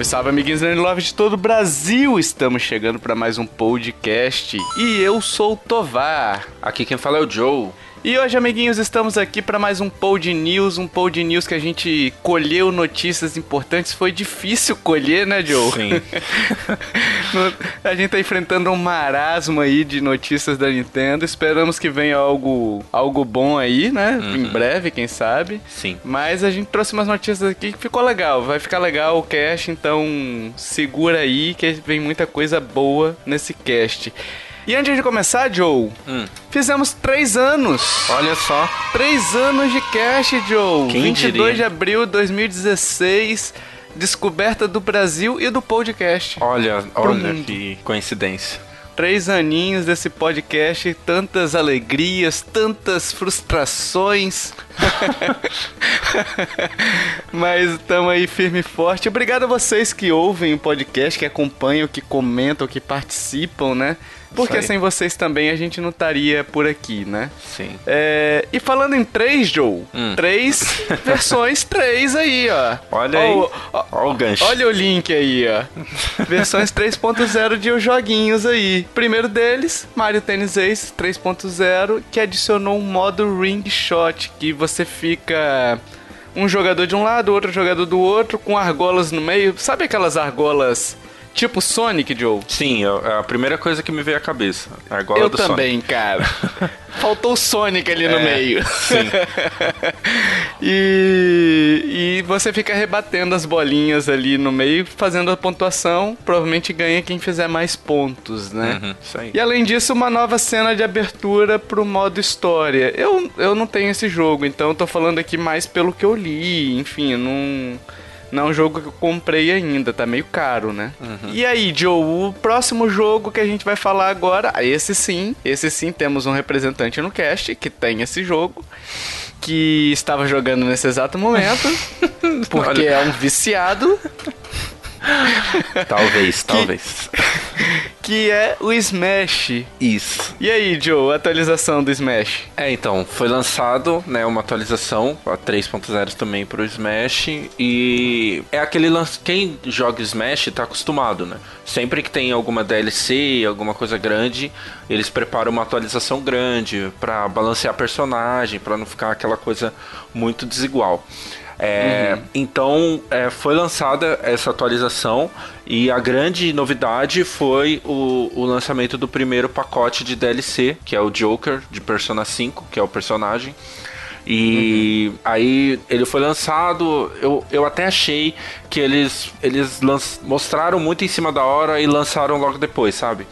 Salve, salve, amiguinhos da Love de todo o Brasil! Estamos chegando para mais um podcast e eu sou o Tovar. Aqui quem fala é o Joe. E hoje, amiguinhos, estamos aqui para mais um Pod News, um Pod News que a gente colheu notícias importantes. Foi difícil colher, né, Joe? Sim. a gente tá enfrentando um marasmo aí de notícias da Nintendo. Esperamos que venha algo, algo bom aí, né? Uhum. Em breve, quem sabe. Sim. Mas a gente trouxe umas notícias aqui que ficou legal. Vai ficar legal o cast, então segura aí que vem muita coisa boa nesse cast. E antes de começar, Joe, hum. fizemos três anos. Olha só. Três anos de cast, Joe. Quem 22 diria? de abril de 2016. Descoberta do Brasil e do podcast. Olha, olha mundo. que coincidência. Três aninhos desse podcast, tantas alegrias, tantas frustrações. Mas estamos aí firme e forte. Obrigado a vocês que ouvem o podcast, que acompanham, que comentam, que participam, né? Porque sem vocês também a gente não estaria por aqui, né? Sim. É, e falando em três, Joe, Hum. três versões três aí, ó. Olha Ó, aí. ó, Olha o gancho. Olha o link aí, ó. Versões 3.0 de joguinhos aí. Primeiro deles, Mario Tennis Ace 3.0, que adicionou um modo Ring Shot, que você fica um jogador de um lado, outro jogador do outro, com argolas no meio. Sabe aquelas argolas tipo Sonic, Joe? Sim, é a primeira coisa que me veio à cabeça. A argola Eu do também, cara. Faltou o Sonic ali no É, meio. sim. e, e você fica rebatendo as bolinhas ali no meio, fazendo a pontuação. Provavelmente ganha quem fizer mais pontos, né? Sonic. Uhum, isso aí. E além disso, uma nova cena de abertura pro modo história. Eu, eu não tenho esse jogo, então eu tô falando aqui mais pelo que eu li. Enfim, não. Não é um jogo que eu comprei ainda, tá meio caro, né? E aí, Joe, o próximo jogo que a gente vai falar agora, esse sim, esse sim temos um representante no cast que tem esse jogo, que estava jogando nesse exato momento, porque Olha. é um viciado, Talvez, talvez. que é o Smash. Isso. E aí, Joe, atualização do Smash? É, então, foi lançado, né, uma atualização, a 3.0 também pro Smash, e é aquele lance, quem joga Smash tá acostumado, né? Sempre que tem alguma DLC, alguma coisa grande, eles preparam uma atualização grande pra balancear personagem, pra não ficar aquela coisa muito desigual. É, Então é, foi lançada essa atualização e a grande novidade foi o, o lançamento do primeiro pacote de DLC, que é o Joker de Persona 5, que é o personagem. E aí ele foi lançado, eu, eu até achei que eles, eles mostraram muito em cima da hora e lançaram logo depois, sabe?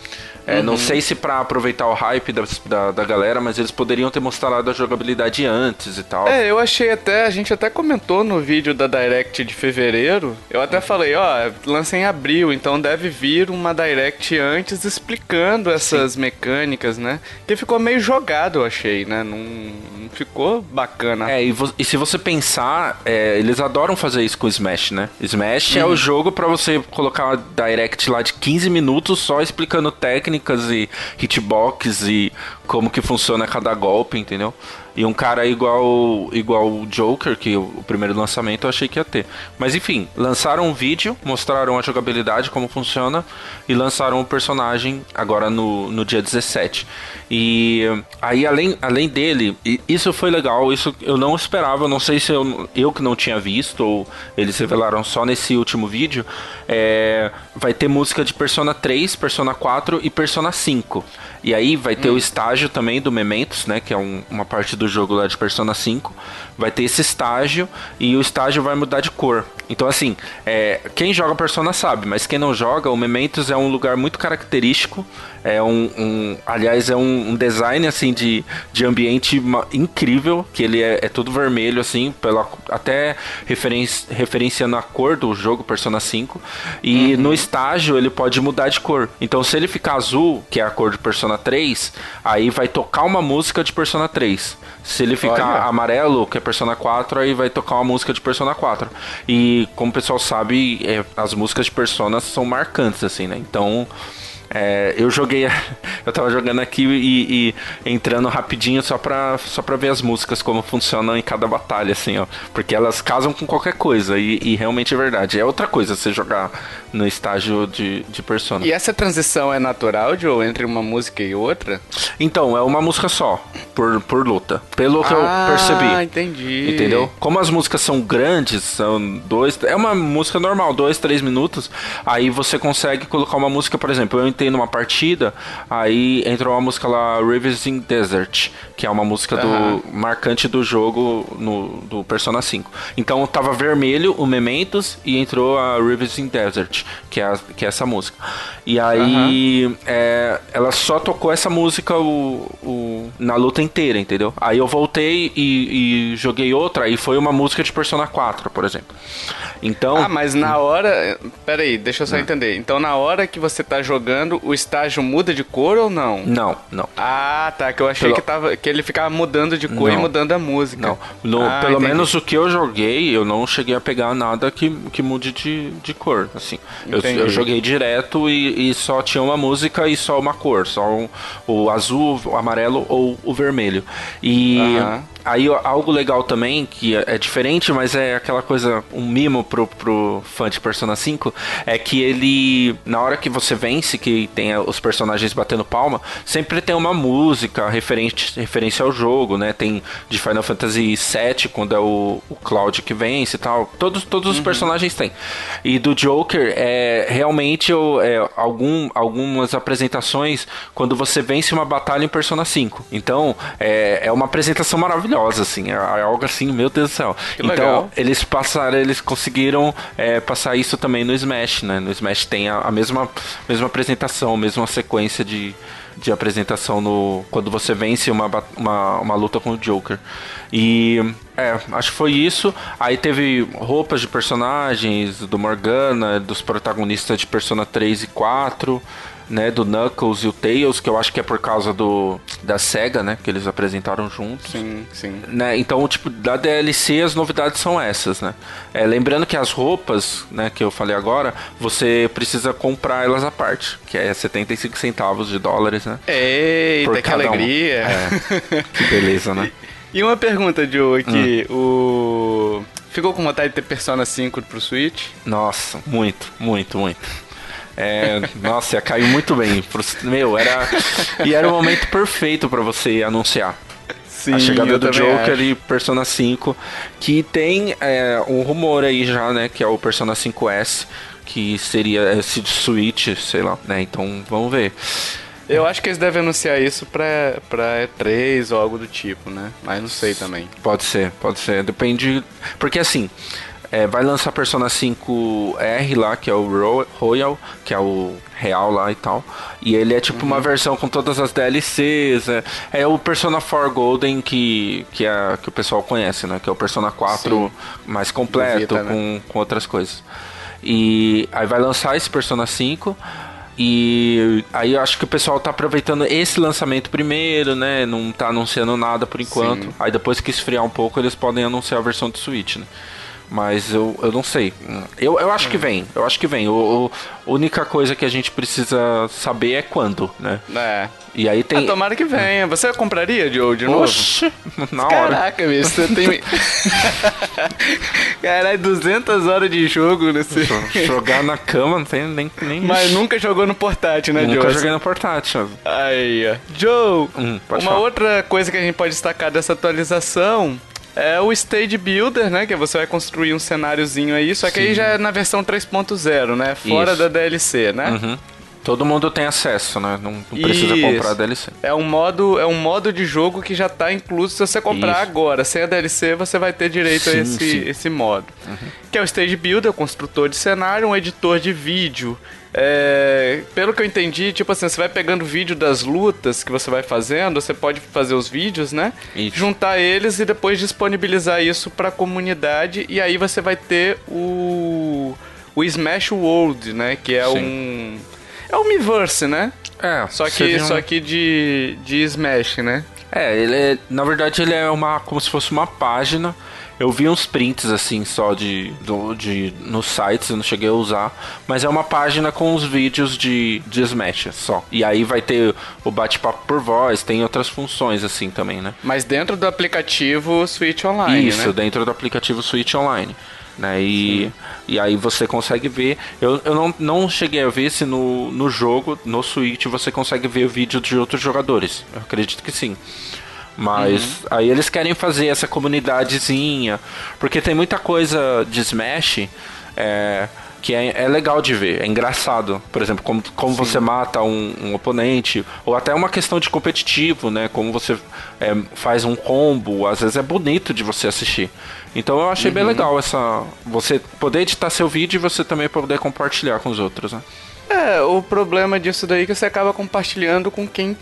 É, Não sei se pra aproveitar o hype da, da, da galera, mas eles poderiam ter mostrado a jogabilidade antes e tal. É, eu achei até, a gente até comentou no vídeo da Direct de fevereiro. Eu até falei, ó, lança em abril, então deve vir uma Direct antes explicando essas mecânicas, né? Que ficou meio jogado, eu achei, né? Não, não ficou bacana. É, e, e se você pensar, é, eles adoram fazer isso com o Smash, né? Smash é o jogo pra você colocar uma direct lá de 15 minutos só explicando técnicas e hitbox e como que funciona cada golpe, entendeu? E um cara igual igual o Joker, que o, primeiro lançamento eu achei que ia ter. Mas enfim, lançaram um vídeo, mostraram a jogabilidade, como funciona, e lançaram o personagem agora no, no dia 17. E aí, além, além dele, isso foi legal, isso eu não esperava, não sei se eu, eu que não tinha visto, ou eles revelaram só nesse último vídeo. é, vai ter música de Persona 3, Persona 4 e Persona 5. E aí vai ter o estágio também do Mementos, né? Que é um- uma parte do jogo lá de Persona 5. Vai ter esse estágio e o estágio vai mudar de cor. Então, assim, é, quem joga Persona sabe, mas quem não joga, o Mementos é um lugar muito característico. É um, um- aliás, é um, um design assim de, de ambiente incrível, que ele é, é todo vermelho assim, pela até referen- referenciando a cor do jogo Persona 5. E no estágio ele pode mudar de cor. Então, se ele ficar azul, que é a cor de Persona 3, aí vai tocar uma música de Persona 3. Se ele ficar Olha. amarelo, que é Persona 4, aí vai tocar uma música de Persona 4. E como o pessoal sabe, é, as músicas de Persona são marcantes, assim, né? Então É, eu joguei. Eu tava jogando aqui e, e, entrando rapidinho só pra, só pra ver as músicas, como funcionam em cada batalha, assim, ó. Porque elas casam com qualquer coisa e, e realmente é verdade. É outra coisa você jogar no estágio de, de Persona. E essa transição é natural, Joe, entre uma música e outra? Então, é uma música só, por, por luta. Pelo que ah, eu percebi. Ah, entendi. Entendeu? Como as músicas são grandes, são dois. É uma música normal, dois, três minutos. Aí você consegue colocar uma música, por exemplo, eu entrei numa partida, aí entrou uma música lá, Rivers in Desert, que é uma música uhum. do marcante do jogo no, do Persona 5. Então tava vermelho o Mementos e entrou a Rivers in Desert, que é, a, que é essa música. E aí uhum. é, ela só tocou essa música o, o, na luta inteira, entendeu? Aí eu voltei e, e joguei outra, e foi uma música de Persona 4, por exemplo. Então. Ah, mas na hora. Pera aí, deixa eu só entender. Então na hora que você tá jogando, o estágio muda de cor ou não? Não, não. Ah, tá. Que eu achei pelo... que, tava, que ele ficava mudando de cor não. e mudando a música. Não. No, ah, pelo entendi. menos o que eu joguei, eu não cheguei a pegar nada que, que mude de, de cor. Assim. Eu, eu, joguei direto e, e, só tinha uma música e só uma cor. Só um, o azul, o amarelo ou o vermelho. E. Aí algo legal também, que é, diferente, mas é aquela coisa, um mimo pro, pro fã de Persona 5, é que ele, na hora que você vence, que tem os personagens batendo palma, sempre tem uma música referente, referência ao jogo, né? Tem de Final Fantasy VII, quando é o, o Cloud que vence e tal. Todos, todos uhum. os personagens têm. E do Joker, é realmente é, algum, algumas apresentações quando você vence uma batalha em Persona 5. Então, é, é uma apresentação maravilhosa maravilhosa, assim. É, é algo assim, meu Deus do céu. Que então, legal. eles passaram, eles conseguiram é, passar isso também no Smash, né? No Smash tem a, a mesma, mesma apresentação, a mesma sequência de, de apresentação no quando você vence uma, uma, uma luta com o Joker. E é, acho que foi isso. Aí teve roupas de personagens do Morgana, dos protagonistas de Persona 3 e 4 né, do Knuckles e o Tails, que eu acho que é por causa do da Sega, né, que eles apresentaram juntos. Sim, sim. Né, então, tipo, da DLC as novidades são essas, né? É, lembrando que as roupas, né, que eu falei agora, você precisa comprar elas à parte, que é 75 centavos de dólares, né? Eita, que alegria! Um. É, que beleza, né? E uma pergunta, Joe, aqui, hum. o... Ficou com vontade de ter Persona 5 pro Switch? Nossa, muito, muito, muito. É, nossa, ia cair muito bem. Meu, era. E era o momento perfeito para você anunciar. Sim, a chegada do Joker acho. e Persona 5, que tem é, um rumor aí já, né, que é o Persona 5S, que seria esse Switch, sei lá, né, então vamos ver. Eu acho que eles devem anunciar isso pra, pra E3 ou algo do tipo, né, mas não sei também. Pode ser, pode ser, depende, porque assim, é, vai lançar Persona 5R lá, que é o Royal, que é o real lá e tal. E ele é tipo uhum. uma versão com todas as DLCs. É, é, o Persona 4 Golden que, que, é, que o pessoal conhece, né? Que é o Persona 4 Sim. mais completo, Vita, né? com, com outras coisas. E aí vai lançar esse Persona 5. E aí eu acho que o pessoal tá aproveitando esse lançamento primeiro, né? Não tá anunciando nada por enquanto. Sim. Aí depois que esfriar um pouco, eles podem anunciar a versão do Switch, né? Mas eu, eu não sei. Eu, eu acho que vem. Eu acho que vem. O, a única coisa que a gente precisa saber é quando, né? É. E aí tem. Ah, tomara que venha. Você compraria de, de novo? Oxi, na hora. Caraca, bicho, você tem. Caralho, 200 horas de jogo nesse. Jogar na cama não tem nem. nem... Mas nunca jogou no portátil, né, Joe? Nunca joguei no portátil. Aí, ó. Joe, hum, uma falar. outra coisa que a gente pode destacar dessa atualização é o Stage Builder, né? Que você vai construir um cenáriozinho aí, só que Sim. aí já é na versão 3.0, né? Fora Isso. da DLC, né? Uhum. Todo mundo tem acesso, né? Não, não precisa Isso. comprar a DLC. É um modo, é um modo de jogo que já está incluso se você comprar Isso. agora. Sem a DLC, você vai ter direito sim, a esse, sim. esse modo. Uhum. Que é o Stage Builder, o construtor de cenário, um editor de vídeo é, pelo que eu entendi, tipo assim, você vai pegando vídeo das lutas que você vai fazendo, você pode fazer os vídeos, né? Isso. Juntar eles e depois disponibilizar isso para a comunidade e aí você vai ter o o Smash World, né, que é Sim. um é o Miiverse, né? É, só que um... só que de de Smash, né? É, ele é, na verdade ele é uma como se fosse uma página Eu vi uns prints assim só de, do, de nos sites, eu não cheguei a usar, mas é uma página com os vídeos de, de Smash só. E aí vai ter o bate-papo por voz, tem outras funções assim também, né? Mas dentro do aplicativo Switch Online, Isso, né? dentro do aplicativo Switch Online. Né? E, e aí você consegue ver. Eu, eu não, não cheguei a ver se no, no jogo, no Switch, você consegue ver vídeo de outros jogadores. Eu acredito que sim. Mas uhum. aí eles querem fazer essa comunidadezinha. Porque tem muita coisa de Smash. É, que é, é, legal de ver, é engraçado. Por exemplo, como, como você mata um, um, oponente, ou até uma questão de competitivo, né? Como você é, faz um combo, às vezes é bonito de você assistir. Então eu achei uhum. bem legal essa. Você poder editar seu vídeo e você também poder compartilhar com os outros, né? É, o problema disso daí é que você acaba compartilhando com quem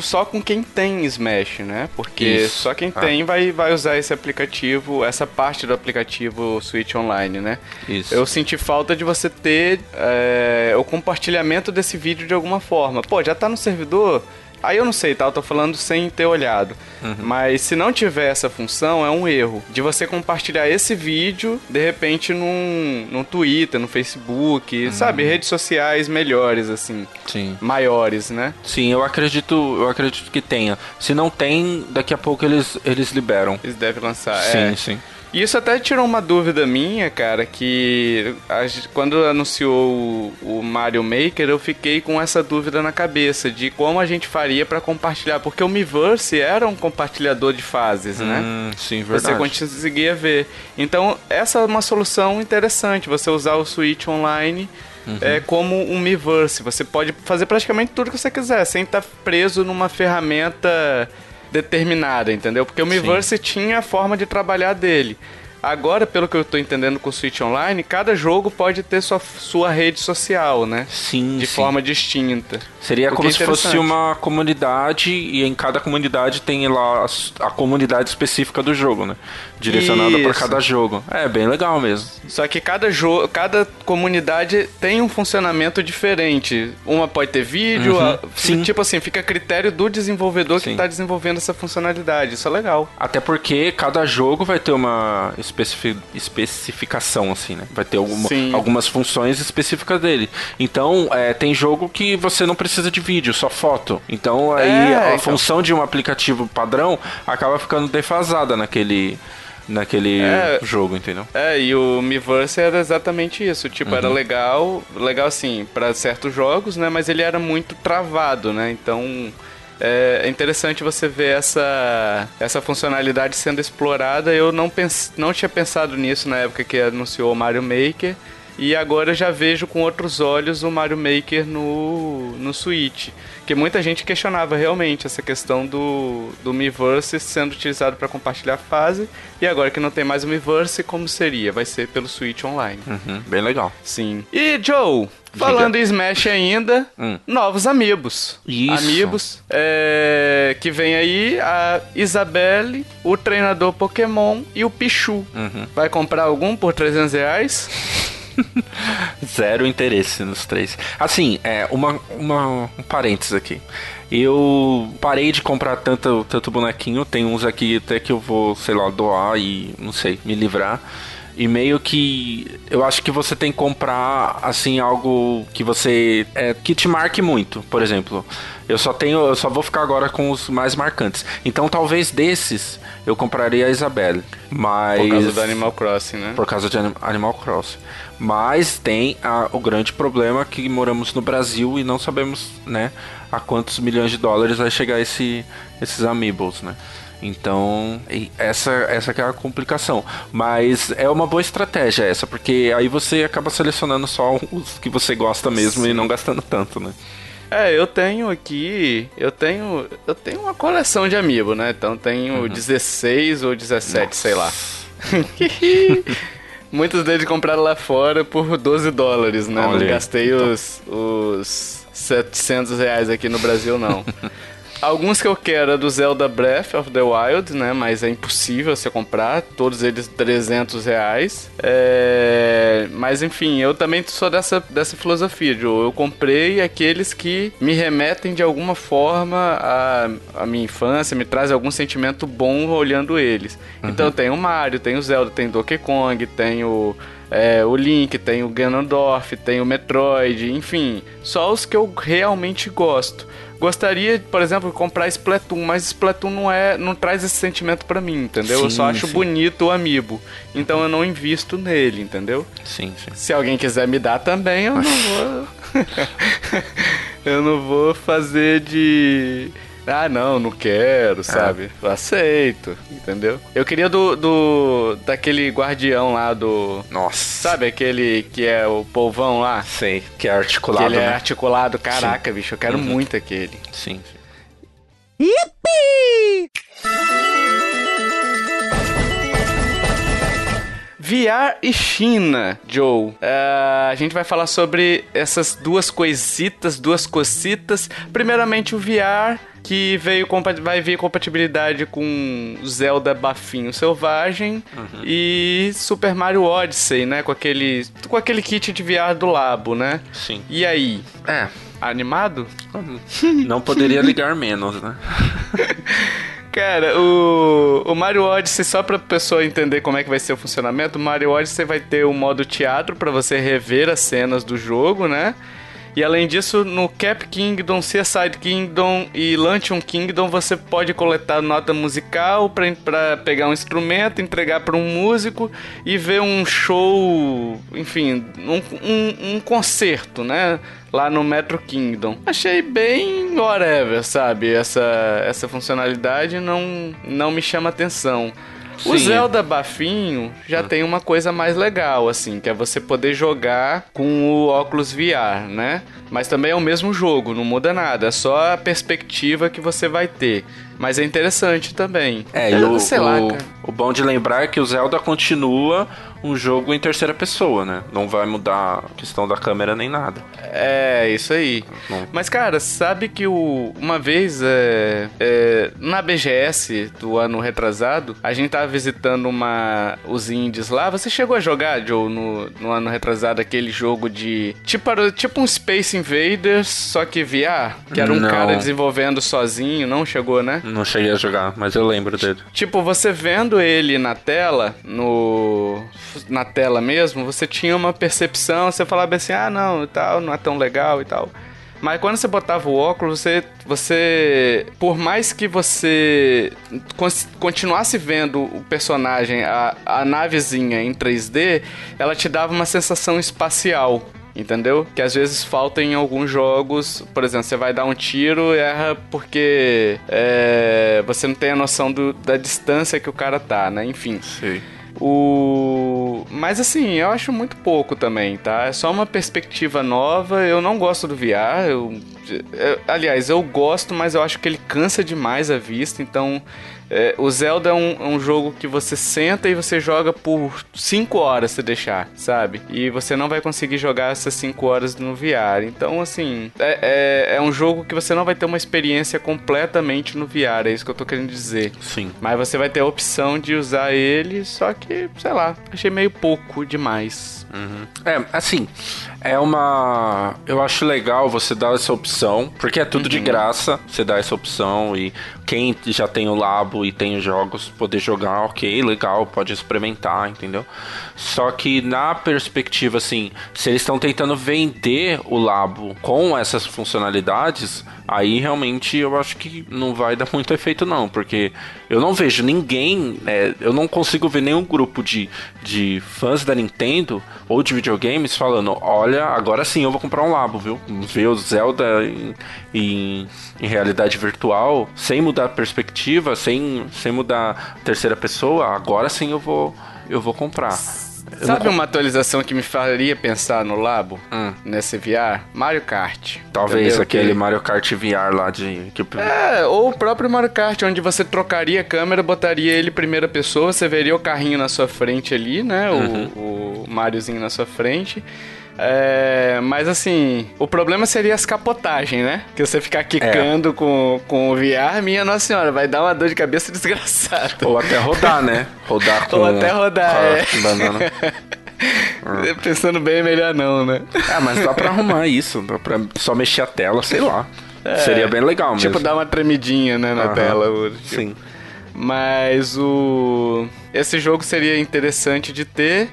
só com quem tem Smash, né? Porque Isso. só quem ah. tem vai, vai usar esse aplicativo, essa parte do aplicativo Switch Online, né? Isso. Eu senti falta de você ter é, o compartilhamento desse vídeo de alguma forma. Pô, já tá no servidor? Aí eu não sei, tá? Eu tô falando sem ter olhado. Uhum. Mas se não tiver essa função, é um erro. De você compartilhar esse vídeo, de repente, num, num Twitter, no Facebook, uhum. sabe? Redes sociais melhores, assim. Sim. Maiores, né? Sim, eu acredito, eu acredito que tenha. Se não tem, daqui a pouco eles, eles liberam. Eles devem lançar, sim, é. Sim, sim. E isso até tirou uma dúvida minha, cara, que quando anunciou o, Mario Maker, eu fiquei com essa dúvida na cabeça de como a gente faria para compartilhar, porque o Miiverse era um compartilhador de fases, né? hum, né? Sim, verdade. Você conseguia ver. Então, essa é uma solução interessante, você usar o Switch Online Uhum. é como um Miiverse. Você pode fazer praticamente tudo que você quiser, sem estar preso numa ferramenta determinada, entendeu? Porque o Miiverse Sim. tinha a forma de trabalhar dele. Agora, pelo que eu estou entendendo com o Switch Online, cada jogo pode ter sua, sua rede social, né? Sim. De sim. forma distinta. Seria como é se fosse uma comunidade e em cada comunidade tem lá a, a comunidade específica do jogo, né? Direcionada para cada jogo. É bem legal mesmo. Só que cada jogo, cada comunidade tem um funcionamento diferente. Uma pode ter vídeo, uhum. a, Sim. tipo assim, fica a critério do desenvolvedor Sim. que está desenvolvendo essa funcionalidade. Isso é legal. Até porque cada jogo vai ter uma especific, especificação, assim, né? Vai ter alguma, algumas funções específicas dele. Então, é, tem jogo que você não precisa de vídeo, só foto. Então, aí é, a então. função de um aplicativo padrão acaba ficando defasada naquele naquele é, jogo, entendeu? É, e o Miiverse era exatamente isso. Tipo, uhum. era legal, legal assim, para certos jogos, né? Mas ele era muito travado, né? Então é interessante você ver essa, essa funcionalidade sendo explorada. Eu não, pens, não tinha pensado nisso na época que anunciou o Mario Maker. E agora já vejo com outros olhos o Mario Maker no, no Switch. Que muita gente questionava realmente essa questão do, do Miiverse sendo utilizado para compartilhar fase. E agora que não tem mais o Miiverse, como seria? Vai ser pelo Switch Online. Uhum, bem legal. Sim. E Joe, Falando em Smash ainda, hum. novos amigos. Isso. Amigos. É, que vem aí a Isabelle, o treinador Pokémon e o Pichu. Uhum. Vai comprar algum por 300 reais? Zero interesse nos três. Assim, é, uma, uma, um parênteses aqui. Eu parei de comprar tanto, tanto bonequinho. Tem uns aqui até que eu vou, sei lá, doar e, não sei, me livrar. E meio que eu acho que você tem que comprar assim algo que você é, que te marque muito. Por exemplo, eu só tenho, eu só vou ficar agora com os mais marcantes. Então talvez desses eu compraria a Isabelle, mas por causa do Animal Crossing, né? Por causa de Animal Crossing. Mas tem a, o grande problema que moramos no Brasil e não sabemos, né, a quantos milhões de dólares vai chegar esse, esses amiibos, né? Então, essa, essa é a complicação. Mas é uma boa estratégia essa, porque aí você acaba selecionando só os que você gosta mesmo Sim. e não gastando tanto, né? É, eu tenho aqui, eu tenho, eu tenho uma coleção de amiibo, né? Então tenho uhum. 16 ou 17, Nossa. sei lá. Muitos deles compraram lá fora por 12 dólares, né? Olha, não gastei então. os, os 700 reais aqui no Brasil, não. alguns que eu quero é do Zelda Breath of the Wild, né? Mas é impossível você comprar, todos eles 300 reais. É... Mas enfim, eu também sou dessa, dessa filosofia, Joe. Eu comprei aqueles que me remetem de alguma forma à, à minha infância, me traz algum sentimento bom olhando eles. Uhum. Então eu tenho Mario, tenho Zelda, tenho Donkey Kong, tenho é, o Link, tem o Ganondorf, tem o Metroid, enfim, só os que eu realmente gosto. Gostaria, por exemplo, de comprar Splatoon, mas Splatoon não é, não traz esse sentimento para mim, entendeu? Sim, eu só acho sim. bonito o amiibo, então eu não invisto nele, entendeu? Sim, sim. Se alguém quiser me dar também, eu não vou eu não vou fazer de ah, não, não quero, é. sabe? É. Aceito, entendeu? Eu queria do, do. daquele guardião lá do. Nossa. Sabe aquele que é o polvão lá? Sei, que é articulado. Que ele é né? articulado. Caraca, sim. bicho, eu quero uhum. muito aquele. Sim. Yippee! VR e China, Joe. Uh, a gente vai falar sobre essas duas coisitas, duas cocitas. Primeiramente, o VR que veio vai vir compatibilidade com Zelda Bafinho Selvagem uhum. e Super Mario Odyssey, né? Com aquele, com aquele kit de VR do Labo, né? Sim. E aí? É. Animado? Não poderia ligar menos, né? Cara, o, o Mario Odyssey, só pra pessoa entender como é que vai ser o funcionamento, o Mario Odyssey vai ter o modo teatro para você rever as cenas do jogo, né? E além disso, no Cap Kingdom, Seaside Kingdom e Lantern Kingdom você pode coletar nota musical para pegar um instrumento, entregar para um músico e ver um show, enfim, um, um, um concerto, né? Lá no Metro Kingdom. Achei bem whatever, sabe? Essa, essa funcionalidade não, não me chama atenção. O Zelda Bafinho já ah. tem uma coisa mais legal, assim, que é você poder jogar com o óculos VR, né? Mas também é o mesmo jogo, não muda nada, é só a perspectiva que você vai ter. Mas é interessante também. É, e o, sei lá, o, o bom de lembrar é que o Zelda continua um jogo em terceira pessoa, né? Não vai mudar a questão da câmera nem nada. É, isso aí. Não. Mas, cara, sabe que o, uma vez é, é, na BGS do ano retrasado, a gente tava visitando uma, os indies lá. Você chegou a jogar, Joe, no, no ano retrasado, aquele jogo de. Tipo, tipo um Space Invaders, só que VR? Que era um não. cara desenvolvendo sozinho, não chegou, né? Não cheguei a jogar, mas eu lembro dele. Tipo, você vendo ele na tela, no na tela mesmo, você tinha uma percepção, você falava assim, ah, não, tal, não é tão legal e tal. Mas quando você botava o óculos, você, você por mais que você continuasse vendo o personagem, a, a navezinha em 3D, ela te dava uma sensação espacial entendeu? Que às vezes falta em alguns jogos, por exemplo, você vai dar um tiro e erra porque é, você não tem a noção do, da distância que o cara tá, né? Enfim. Sim. O... Mas assim, eu acho muito pouco também, tá? É só uma perspectiva nova. Eu não gosto do VR. Eu... Eu... Aliás, eu gosto, mas eu acho que ele cansa demais a vista. Então, é, o Zelda é um, é um, jogo que você senta e você joga por 5 horas se deixar, sabe? E você não vai conseguir jogar essas 5 horas no VR. Então, assim, é, é, é, um jogo que você não vai ter uma experiência completamente no VR, é isso que eu tô querendo dizer. Sim. Mas você vai ter a opção de usar ele, só que, sei lá, achei meio pouco demais. Uhum. É, assim, é uma. Eu acho legal você dar essa opção, porque é tudo uhum. de graça, você dá essa opção e quem já tem o Labo e tem os jogos poder jogar, ok, legal, pode experimentar, entendeu? Só que na perspectiva, assim, se eles estão tentando vender o Labo com essas funcionalidades, aí realmente eu acho que não vai dar muito efeito, não, porque eu não vejo ninguém, é, eu não consigo ver nenhum grupo de, de fãs da Nintendo ou de videogames falando: olha, agora sim eu vou comprar um Labo, viu? Ver o Zelda em, em, em realidade virtual, sem mudar a perspectiva, sem, sem mudar a terceira pessoa, agora sim eu vou, eu vou comprar. Sabe uma atualização que me faria pensar no Labo? Hum. Nesse VR? Mario Kart. Talvez Entendeu? aquele Que- Mario Kart VR lá de. Que... É, ou o próprio Mario Kart, onde você trocaria a câmera, botaria ele em primeira pessoa, você veria o carrinho na sua frente ali, né? O, o Mariozinho na sua frente. É, mas assim, o problema seria as capotagens, né? Que você ficar quicando com, com o VR, minha nossa senhora, vai dar uma dor de cabeça desgraçada. Ou até rodar, né? Rodar com. Ou até rodar, com é. banana. Pensando bem, é melhor não, né? Ah, mas dá pra arrumar isso. Dá pra só mexer a tela, sei lá. Seria bem legal mesmo. Tipo, dar uma tremidinha, né, na Aham. tela. tipo. Sim. Mas o. Esse jogo seria interessante de ter.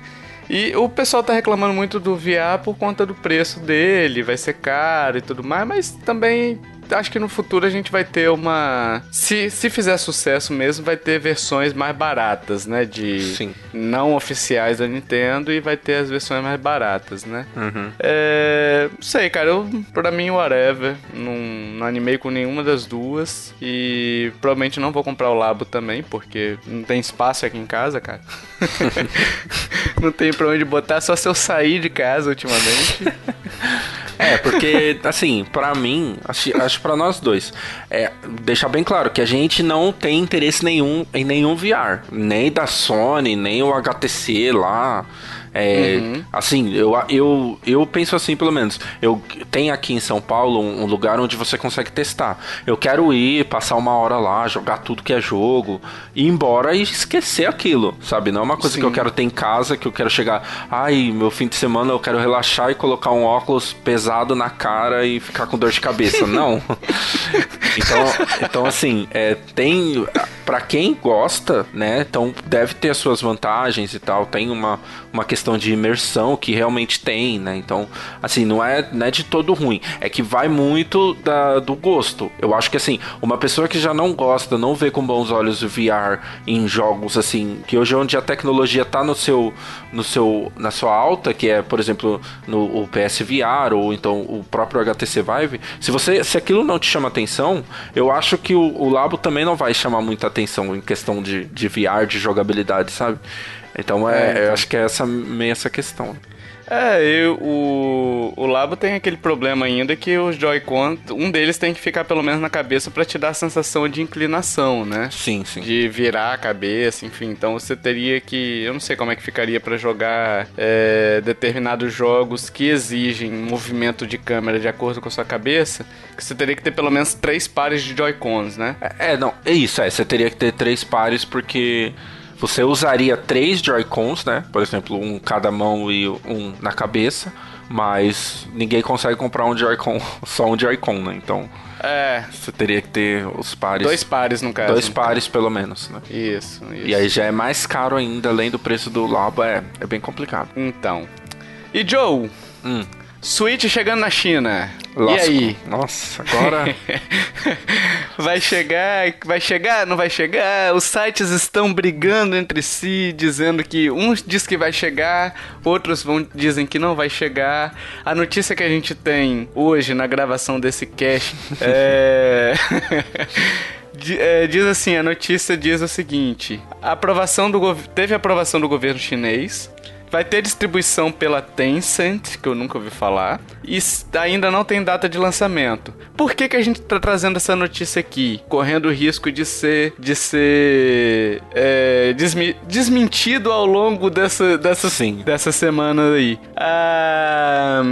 E o pessoal tá reclamando muito do VR por conta do preço dele, vai ser caro e tudo mais, mas também acho que no futuro a gente vai ter uma. Se, se fizer sucesso mesmo, vai ter versões mais baratas, né? De Sim. não oficiais da Nintendo e vai ter as versões mais baratas, né? Uhum. É. Não sei, cara. Eu, pra mim, whatever. Não, não animei com nenhuma das duas. E provavelmente não vou comprar o Labo também, porque não tem espaço aqui em casa, cara. não tem pra onde botar, só se eu sair de casa ultimamente. É, porque, assim, pra mim, acho, acho pra nós dois, é, deixar bem claro que a gente não tem interesse nenhum em nenhum VR. Nem da Sony, nem o HTC lá. É, Uhum. Assim, eu, eu, eu penso assim, pelo menos. Eu tenho aqui em São Paulo um, um lugar onde você consegue testar. Eu quero ir, passar uma hora lá, jogar tudo que é jogo, ir embora e esquecer aquilo, sabe? Não é uma coisa Sim. que eu quero ter em casa, que eu quero chegar. Ai, meu fim de semana eu quero relaxar e colocar um óculos pesado na cara e ficar com dor de cabeça. Não. então, então, assim, é, tem. Pra quem gosta, né? Então deve ter as suas vantagens e tal. Tem uma, uma questão de imersão que realmente tem, né? Então, assim, não é, não é de todo ruim. É que vai muito da, do gosto. Eu acho que, assim, uma pessoa que já não gosta, não vê com bons olhos o VR em jogos, assim, que hoje é onde a tecnologia tá no seu, no seu, na sua alta, que é, por exemplo, no o PS VR ou então o próprio HTC Vive, se você, se aquilo não te chama atenção, eu acho que o, o Labo também não vai chamar muita atenção em questão de, de VR, de jogabilidade, sabe? Então é, É, então. eu acho que é essa meio essa questão. É, eu, o, o Labo tem aquele problema ainda que os Joy-Con, um deles tem que ficar pelo menos na cabeça pra te dar a sensação de inclinação, né? Sim, sim. De virar a cabeça, enfim. Então você teria que. Eu não sei como é que ficaria pra jogar é, determinados jogos que exigem movimento de câmera de acordo com a sua cabeça. Que você teria que ter pelo menos três pares de Joy-Cons, né? É, não, é isso, é, você teria que ter três pares porque você usaria três Joy-Cons, né? Por exemplo, um cada mão e um na cabeça, mas ninguém consegue comprar um Joy-Con, só um Joy-Con, né? Então, É. você teria que ter os pares. Dois pares, no caso. dois pares pelo menos, né? Isso, isso. E aí já é mais caro ainda, além do preço do Labo, é, é bem complicado. Então. E Joe, Hum, Switch chegando na China. lasco. E aí? Nossa, agora. Vai chegar, vai chegar, não vai chegar? Os sites estão brigando entre si, dizendo que uns diz que vai chegar, outros vão dizem que não vai chegar. A notícia que a gente tem hoje na gravação desse cast é é, diz assim, a notícia diz o seguinte: a aprovação do teve aprovação do governo chinês. Vai ter distribuição pela Tencent, que eu nunca ouvi falar, e ainda não tem data de lançamento. Por que, que a gente tá trazendo essa notícia aqui? Correndo o risco de ser, de ser é, desmi- desmentido ao longo dessa, dessa, Sim. dessa semana aí. Ah,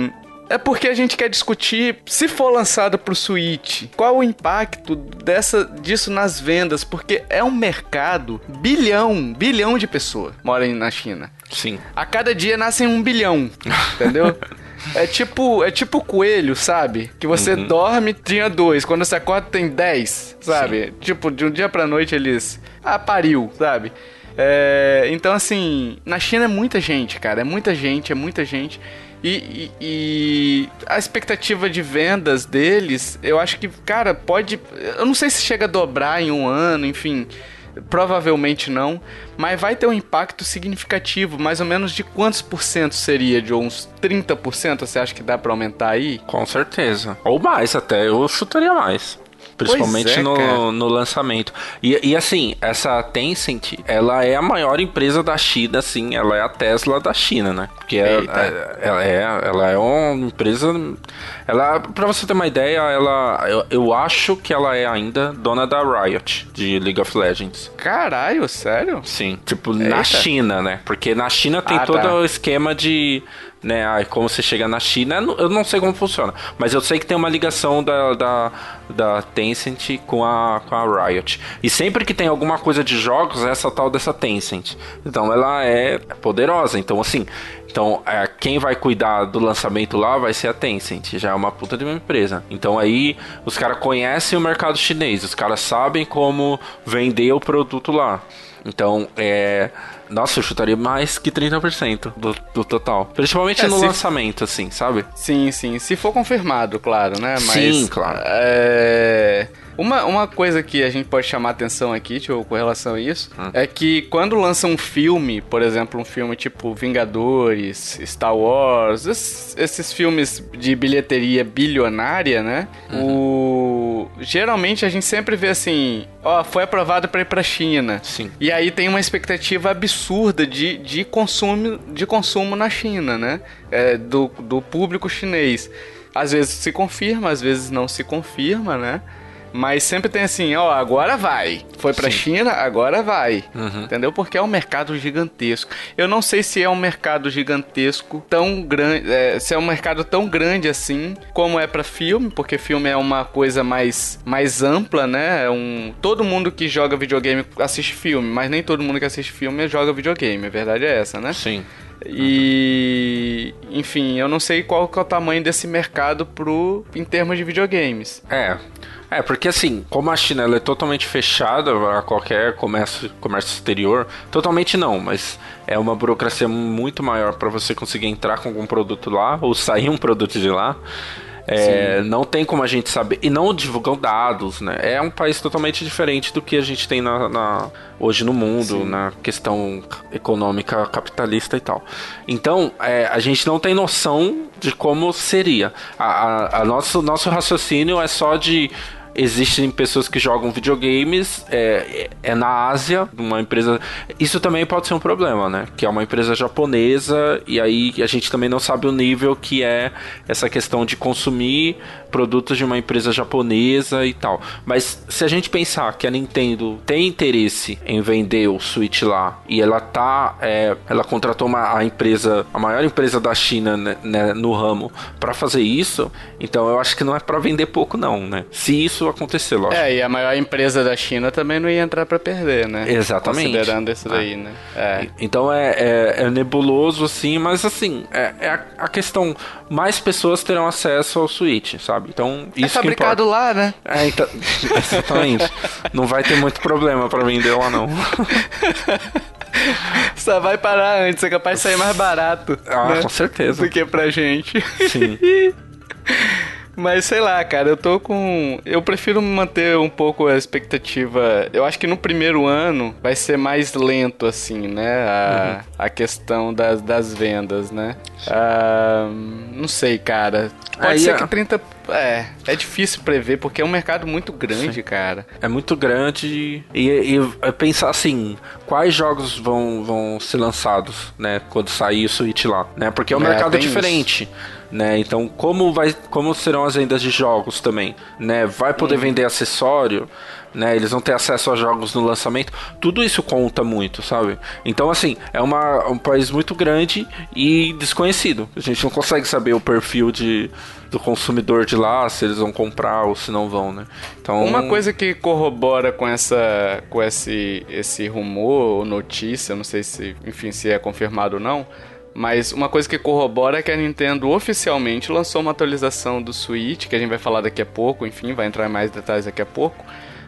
é porque a gente quer discutir se for lançado pro Switch, qual o impacto dessa disso nas vendas, porque é um mercado bilhão, bilhão de pessoas moram na China. Sim. A cada dia nascem um bilhão, entendeu? É tipo, é tipo coelho, sabe? Que você dorme, tinha dois. Quando você acorda, tem dez, sabe? Tipo, de um dia pra noite eles... Ah, pariu, sabe? É, então, assim, na China é muita gente, cara. É muita gente, é muita gente. E, e- e a expectativa de vendas deles, eu acho que, cara, pode... Eu não sei se chega a dobrar em um ano, enfim... Provavelmente não, mas vai ter um impacto significativo, mais ou menos de quantos por cento seria? De uns 30% você acha que dá pra aumentar aí? Com certeza. Ou mais até, eu chutaria mais. Principalmente é, no, no lançamento. E, e assim, essa Tencent, ela é a maior empresa da China, assim, ela é a Tesla da China, né? Porque é, é, ela, é, ela é uma empresa. Ela, pra você ter uma ideia, ela. Eu, eu acho que ela é ainda dona da Riot, de League of Legends. Caralho, sério? Sim. Tipo, Eita. na China, né? Porque na China tem ah, todo tá. o esquema de né? Aí como você chega na China, eu não sei como funciona, mas eu sei que tem uma ligação da, da, da Tencent com a, com a Riot. E sempre que tem alguma coisa de jogos, é essa tal dessa Tencent. Então ela é poderosa. Então, assim, então, é, quem vai cuidar do lançamento lá vai ser a Tencent, já é uma puta de uma empresa. Então aí os caras conhecem o mercado chinês, os caras sabem como vender o produto lá. Então, é. Nossa, eu chutaria mais que 30% do, do total. Principalmente é, no lançamento, assim, sabe? Sim, sim. Se for confirmado, claro, né? Mas, sim, claro. É. Uma, uma coisa que a gente pode chamar atenção aqui, tipo, com relação a isso, hum. é que quando lança um filme, por exemplo, um filme tipo Vingadores, Star Wars, esses, esses filmes de bilheteria bilionária, né? Uhum. O... Geralmente a gente sempre vê assim, ó, foi aprovado para ir pra China. Sim. E aí tem uma expectativa absurda de, de, consumo, de consumo na China, né? É, do, do público chinês. Às vezes se confirma, às vezes não se confirma, né? Mas sempre tem assim, ó, agora vai. Foi pra Sim. China, agora vai. Uhum. Entendeu? Porque é um mercado gigantesco. Eu não sei se é um mercado gigantesco tão grande, é, se é um mercado tão grande assim como é para filme, porque filme é uma coisa mais, mais ampla, né? É um, todo mundo que joga videogame assiste filme, mas nem todo mundo que assiste filme joga videogame. A verdade é essa, né? Sim. E, enfim, eu não sei qual é o tamanho desse mercado pro, em termos de videogames. É, é, porque assim, como a China é totalmente fechada a qualquer comércio, comércio exterior, totalmente não, mas é uma burocracia muito maior para você conseguir entrar com algum produto lá ou sair um produto de lá. É, não tem como a gente saber. E não divulgam dados, né? É um país totalmente diferente do que a gente tem na, na hoje no mundo, Sim. na questão econômica capitalista e tal. Então, é, a gente não tem noção de como seria. A, a, a nosso, nosso raciocínio é só de existem pessoas que jogam videogames, é, é na Ásia, uma empresa. Isso também pode ser um problema, né? Que é uma empresa japonesa, e aí a gente também não sabe o nível que é essa questão de consumir produtos de uma empresa japonesa e tal. Mas se a gente pensar que a Nintendo tem interesse em vender o Switch lá e ela tá, é, ela contratou uma, a empresa, a maior empresa da China né, né, no ramo para fazer isso, então eu acho que não é para vender pouco não, né? Se isso acontecer, lógico. É, e a maior empresa da China também não ia entrar para perder, né? Exatamente. Considerando isso daí, é. né? É. Então é, é, é, nebuloso assim, mas assim, é, é a, a questão mais pessoas terão acesso ao Switch, sabe? Então, é isso é fabricado lá, né? É, então, exatamente. não vai ter muito problema para vender lá, não. Só vai parar antes, é capaz de sair mais barato. Ah, né? com certeza. Do que pra gente. Sim. Mas sei lá, cara, eu tô com. Eu prefiro manter um pouco a expectativa. Eu acho que no primeiro ano vai ser mais lento, assim, né? A, uhum. a questão das, das vendas, né? Ah, não sei, cara. Pode Aí, ser que 30. É, é difícil prever, porque é um mercado muito grande, Sim. cara. É muito grande e, e, pensar assim, quais jogos vão, vão ser lançados, né? Quando sair o Switch lá, né? Porque é um é, mercado diferente. Isso né? Então, como vai, como serão as vendas de jogos também, né? Vai poder uhum. vender acessório, né? Eles vão ter acesso a jogos no lançamento. Tudo isso conta muito, sabe? Então, assim, é uma, um país muito grande e desconhecido. A gente não consegue saber o perfil de, do consumidor de lá, se eles vão comprar ou se não vão, né? Então, uma coisa que corrobora com essa com esse esse rumor ou notícia, não sei se, enfim, se é confirmado ou não, mas uma coisa que corrobora é que a Nintendo oficialmente lançou uma atualização do Switch, que a gente vai falar daqui a pouco, enfim, vai entrar em mais detalhes daqui a pouco.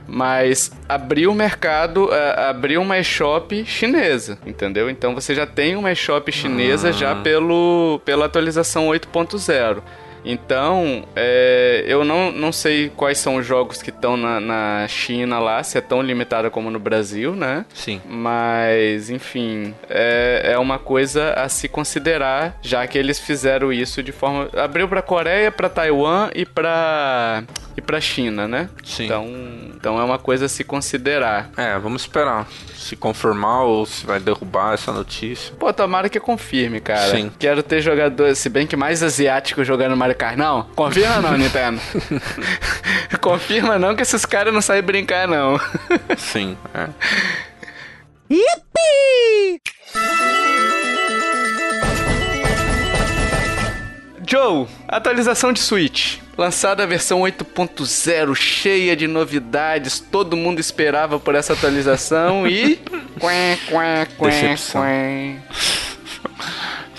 Mas abriu o mercado, uh, abriu uma eShop chinesa, entendeu? Então você já tem uma eShop chinesa já ah. pelo, pela atualização 8.0. Então, é, eu não, não sei quais são os jogos que estão na, na China lá, se é tão limitada como no Brasil, né? Sim. Mas, enfim, é, é uma coisa a se considerar, já que eles fizeram isso de forma. Abriu pra Coreia, pra Taiwan e pra. e pra China, né? Sim. Então, então é uma coisa a se considerar. É, vamos esperar se confirmar ou se vai derrubar essa notícia. Pô, tomara que confirme, cara. Sim. Quero ter jogador, se bem que mais asiático jogando Mario Kart. Não, confirma não, Nintendo. confirma não que esses caras não sabem brincar, não. Sim, é. Joe, atualização de Switch. Lançada a versão 8.0, cheia de novidades, todo mundo esperava por essa atualização e. Quém, quém, quém, Decepção. quém.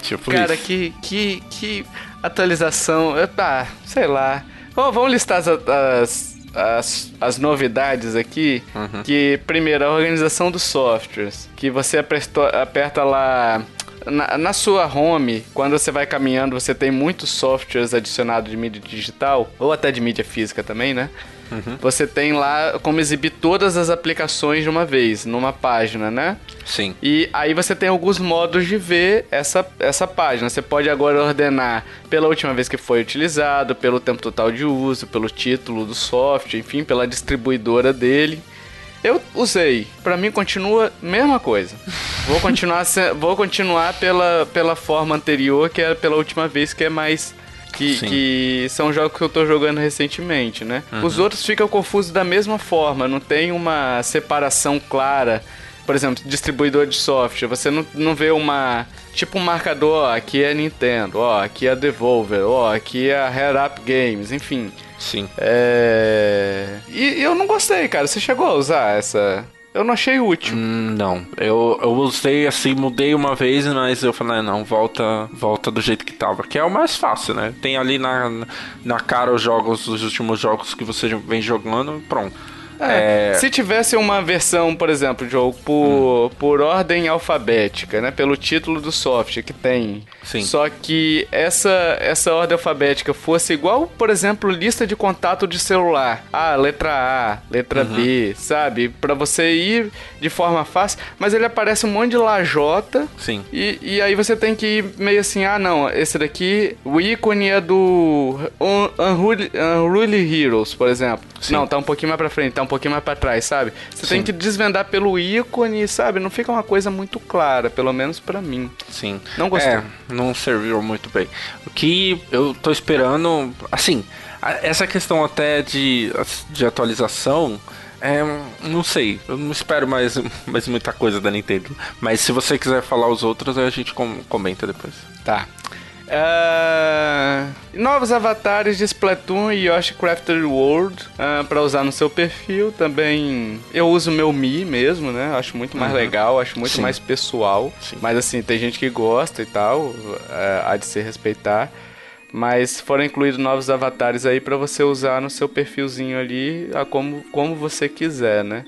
Tipo Cara, isso. que, que, que atualização. Ah, sei lá. Vamos, vamos listar as, as, as, as novidades aqui. Uhum. Que, primeiro, a organização dos softwares. Que você apertou- aperta lá. Na, na sua home, quando você vai caminhando, você tem muitos softwares adicionados de mídia digital, ou até de mídia física também, né? Você tem lá como exibir todas as aplicações de uma vez, numa página, né? Sim. E aí você tem alguns modos de ver essa, essa página. Você pode agora ordenar pela última vez que foi utilizado, pelo tempo total de uso, pelo título do software, enfim, pela distribuidora dele. Eu usei. Pra mim continua mesma coisa. Vou continuar, vou continuar pela, pela forma anterior, que é pela última vez, que é mais que, que são jogos que eu tô jogando recentemente, né? Os outros ficam confusos da mesma forma, não tem uma separação clara. Por exemplo, distribuidor de software, você não, não vê uma. Tipo um marcador, ó, aqui é Nintendo, ó, aqui é Devolver, ó, aqui é Head Up Games, enfim. Sim. É. E, eu não gostei, cara. Você chegou a usar essa. Eu não achei útil. Hum, Não, eu, eu usei assim, mudei uma vez, mas eu falei, não, volta, volta do jeito que tava, que é o mais fácil, né? Tem ali na, na cara os jogos, os últimos jogos que você vem jogando, pronto. É, Se tivesse uma versão, por exemplo, jogo por, por ordem alfabética, né? Pelo título do software que tem. Sim. Só que essa, essa ordem alfabética fosse igual, por exemplo, lista de contato de celular. Ah, letra A, letra B, sabe? Pra você ir de forma fácil. Mas ele aparece um monte de lajota. Sim. E, e aí você tem que ir meio assim, ah não, esse daqui, o ícone é do Un- Unruly, Unruly Heroes, por exemplo. Sim. Não, tá um pouquinho mais pra frente, tá um pouquinho mais pra trás, sabe? Você tem Sim. que desvendar pelo ícone, sabe? Não fica uma coisa muito clara, pelo menos pra mim. Sim. Não gostei. É, não serviu muito bem. O que eu tô esperando, assim, essa questão até de, de atualização, é, não sei, eu não espero mais, mais muita coisa da Nintendo. Mas se você quiser falar os outros, aí a gente com- comenta depois. Tá. Ah, novos avatares de Splatoon e Yoshi Crafted World ah, pra usar no seu perfil. Também eu uso meu Mi mesmo, né? Acho muito mais legal, acho muito Sim. mais pessoal. Sim. Mas assim, tem gente que gosta e tal, ah, há de se respeitar. Mas foram incluídos novos avatares aí pra você usar no seu perfilzinho ali, a como, como você quiser, né?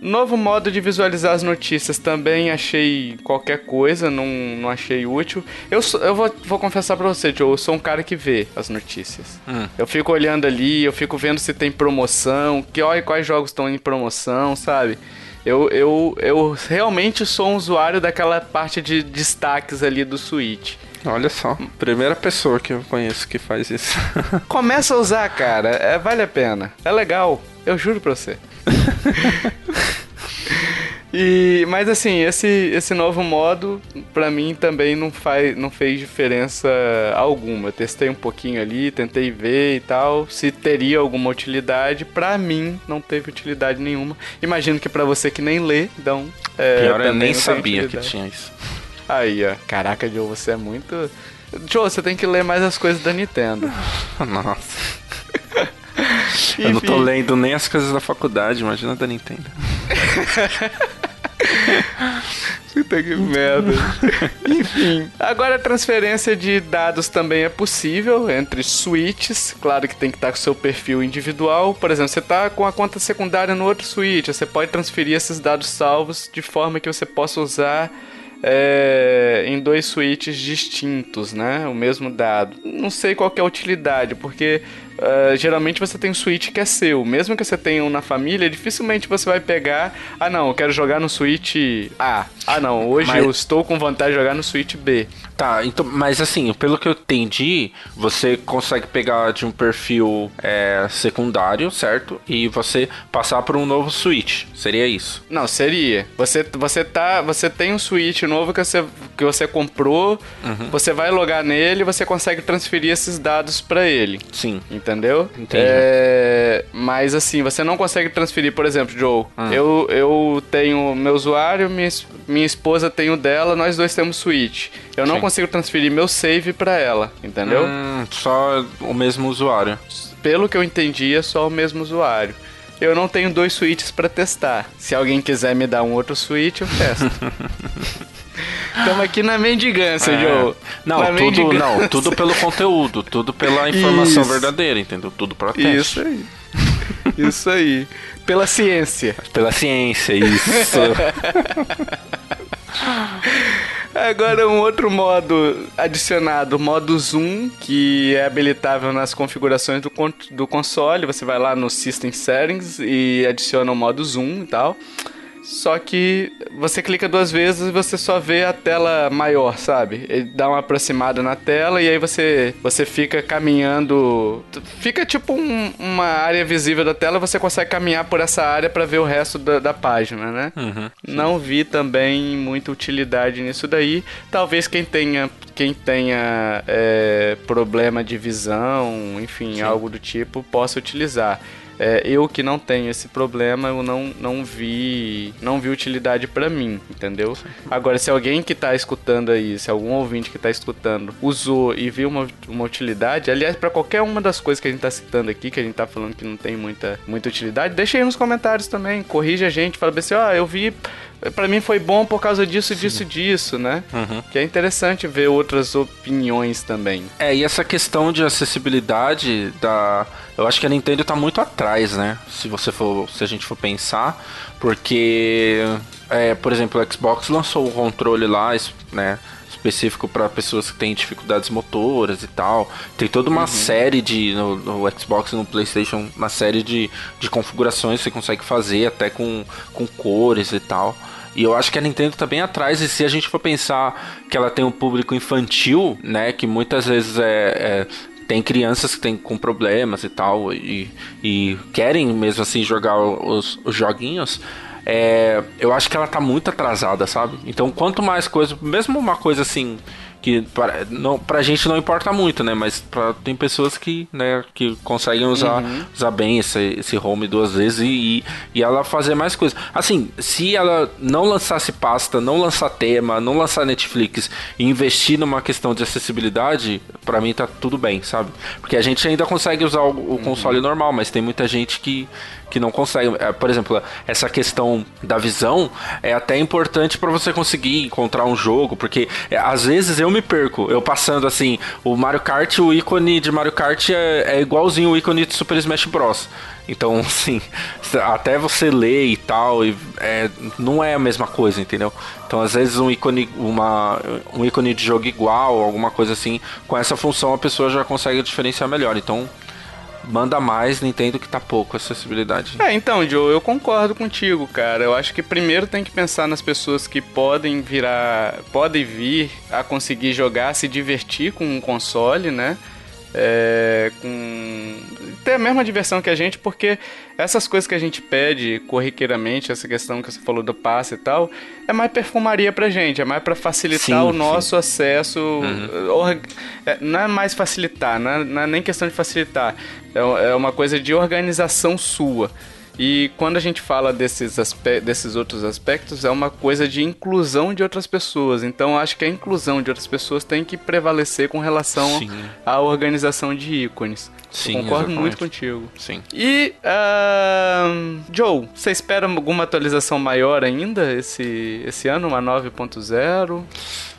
Novo modo de visualizar as notícias também achei qualquer coisa, não, não achei útil. Eu, sou- eu vou, vou confessar pra você, Joe, eu sou um cara que vê as notícias. Hum. Eu fico olhando ali, eu fico vendo se tem promoção, que olha quais jogos estão em promoção, sabe? Eu, eu, eu realmente sou um usuário daquela parte de destaques ali do Switch. Olha só, primeira pessoa que eu conheço que faz isso. Começa a usar, cara, é, vale a pena. É legal, eu juro pra você. E, mas assim, esse, esse novo modo, pra mim também não, faz, não fez diferença alguma. Eu testei um pouquinho ali, tentei ver e tal, se teria alguma utilidade. Pra mim, não teve utilidade nenhuma. Imagino que pra você que nem lê, então. É, Pior, eu também nem sabia que tinha isso. Aí, ó. Caraca, Joe, você é muito. Joe, você tem que ler mais as coisas da Nintendo. Nossa. Eu não tô lendo nem as coisas da faculdade, imagina da Nintendo. Puta que merda. Enfim. Agora a transferência de dados também é possível entre switches. Claro que tem que estar com o seu perfil individual. Por exemplo, você tá com a conta secundária no outro switch. Você pode transferir esses dados salvos de forma que você possa usar é, em dois switches distintos, né? O mesmo dado. Não sei qual é a utilidade, porque Uh, geralmente você tem um Switch que é seu. Mesmo que você tenha um na família, dificilmente você vai pegar. Ah, não, eu quero jogar no Switch A. Ah, não, hoje mas... eu estou com vontade de jogar no Switch B. Tá, então, mas assim, pelo que eu entendi, você consegue pegar de um perfil é, secundário, certo? E você passar para um novo Switch. Seria isso? Não, seria. Você, você, tá, você tem um Switch novo que você, que você comprou, uhum. você vai logar nele e você consegue transferir esses dados para ele. Sim. Entendeu? Entendi. É, mas assim, você não consegue transferir, por exemplo, Joe, uhum. eu, eu tenho meu usuário, minha, minha esposa tem o dela, nós dois temos Switch. Eu não Sim. consigo transferir meu save para ela, entendeu? Hum, só o mesmo usuário. Pelo que eu entendi, é só o mesmo usuário. Eu não tenho dois switches para testar. Se alguém quiser me dar um outro switch, eu testo. Estamos aqui na mendigância, é. Joe. Não, na tudo, mendigância. não, tudo pelo conteúdo, tudo pela informação isso. verdadeira, entendeu? Tudo para teste. Isso aí. Isso aí. Pela ciência. Pela ciência, isso. Agora um outro modo adicionado, modo zoom, que é habilitável nas configurações do, do console. Você vai lá no System Settings e adiciona o modo zoom e tal. Só que você clica duas vezes e você só vê a tela maior, sabe? Ele dá uma aproximada na tela e aí você, você fica caminhando. Fica tipo um, uma área visível da tela, você consegue caminhar por essa área para ver o resto da, da página, né? Uhum, Não vi também muita utilidade nisso daí. Talvez quem tenha, quem tenha é, problema de visão, enfim, sim. algo do tipo, possa utilizar. É, eu que não tenho esse problema, eu não, não vi não vi utilidade para mim, entendeu? Agora, se alguém que tá escutando aí, se algum ouvinte que tá escutando usou e viu uma, uma utilidade, aliás, para qualquer uma das coisas que a gente tá citando aqui, que a gente tá falando que não tem muita, muita utilidade, deixa aí nos comentários também, corrige a gente, fala assim, ó, oh, eu vi para mim foi bom por causa disso, Sim. disso, disso, né? Uhum. Que é interessante ver outras opiniões também. É, e essa questão de acessibilidade da. Eu acho que a Nintendo tá muito atrás, né? Se você for. Se a gente for pensar. Porque. É, por exemplo, o Xbox lançou o controle lá, né? Específico para pessoas que têm dificuldades motoras e tal. Tem toda uma uhum. série de no, no, Xbox e no PlayStation, uma série de, de configurações que você consegue fazer até com, com cores e tal. E eu acho que a Nintendo tá bem atrás, e se a gente for pensar que ela tem um público infantil, né, que muitas vezes é, é tem crianças que têm com problemas e tal, e, e querem mesmo assim jogar os, os joguinhos, é, eu acho que ela tá muito atrasada, sabe? Então, quanto mais coisa, mesmo uma coisa assim que pra, não, pra gente não importa muito, né? Mas pra, tem pessoas que, né, que conseguem usar, uhum. usar bem esse, esse home duas vezes e, e ela fazer mais coisas. Assim, se ela não lançasse pasta, não lançar tema, não lançar Netflix e investir numa questão de acessibilidade, para mim tá tudo bem, sabe? Porque a gente ainda consegue usar o, o uhum. console normal, mas tem muita gente que que não consegue. É, por exemplo, essa questão da visão é até importante para você conseguir encontrar um jogo, porque é, às vezes eu me perco, eu passando assim, o Mario Kart, o ícone de Mario Kart é, é igualzinho o ícone de Super Smash Bros. Então, assim, até você ler e tal, é, não é a mesma coisa, entendeu? Então, às vezes, um ícone, uma, um ícone de jogo igual, alguma coisa assim, com essa função a pessoa já consegue diferenciar melhor. Então, manda mais, Nintendo que tá pouco acessibilidade. É, então, Joe, eu concordo contigo, cara. Eu acho que primeiro tem que pensar nas pessoas que podem virar, podem vir a conseguir jogar, se divertir com um console, né? É, com ter a mesma diversão que a gente, porque essas coisas que a gente pede corriqueiramente, essa questão que você falou do passe e tal, é mais perfumaria pra gente, é mais para facilitar sim, o nosso sim. acesso. Uhum. É, não é mais facilitar, não é, não é, nem questão de facilitar, é, é uma coisa de organização sua. E quando a gente fala desses, desses outros aspectos, é uma coisa de inclusão de outras pessoas. Então acho que a inclusão de outras pessoas tem que prevalecer com relação Sim. à organização de ícones. Sim, concordo exatamente. muito contigo. Sim. E, uh, Joe, você espera alguma atualização maior ainda esse, esse ano, uma 9.0?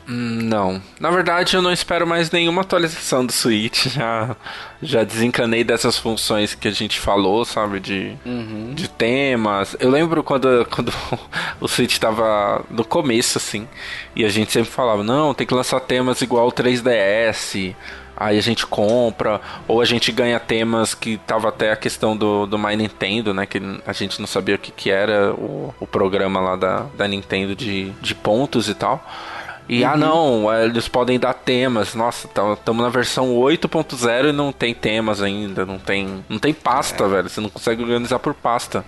Hum, não. Na verdade, eu não espero mais nenhuma atualização do Switch. Já, já desencanei dessas funções que a gente falou, sabe? De, uhum. de temas. Eu lembro quando, quando o Switch tava no começo, assim. E a gente sempre falava: não, tem que lançar temas igual o 3DS aí a gente compra, ou a gente ganha temas que tava até a questão do, do My Nintendo, né? Que a gente não sabia o que, que era o, o programa lá da, da Nintendo de, de pontos e tal. E ah, uhum. ah não, eles podem dar temas. Nossa, estamos tá, na versão 8.0 e não tem temas ainda, não tem, não tem pasta, é. velho. Você não consegue organizar por pasta.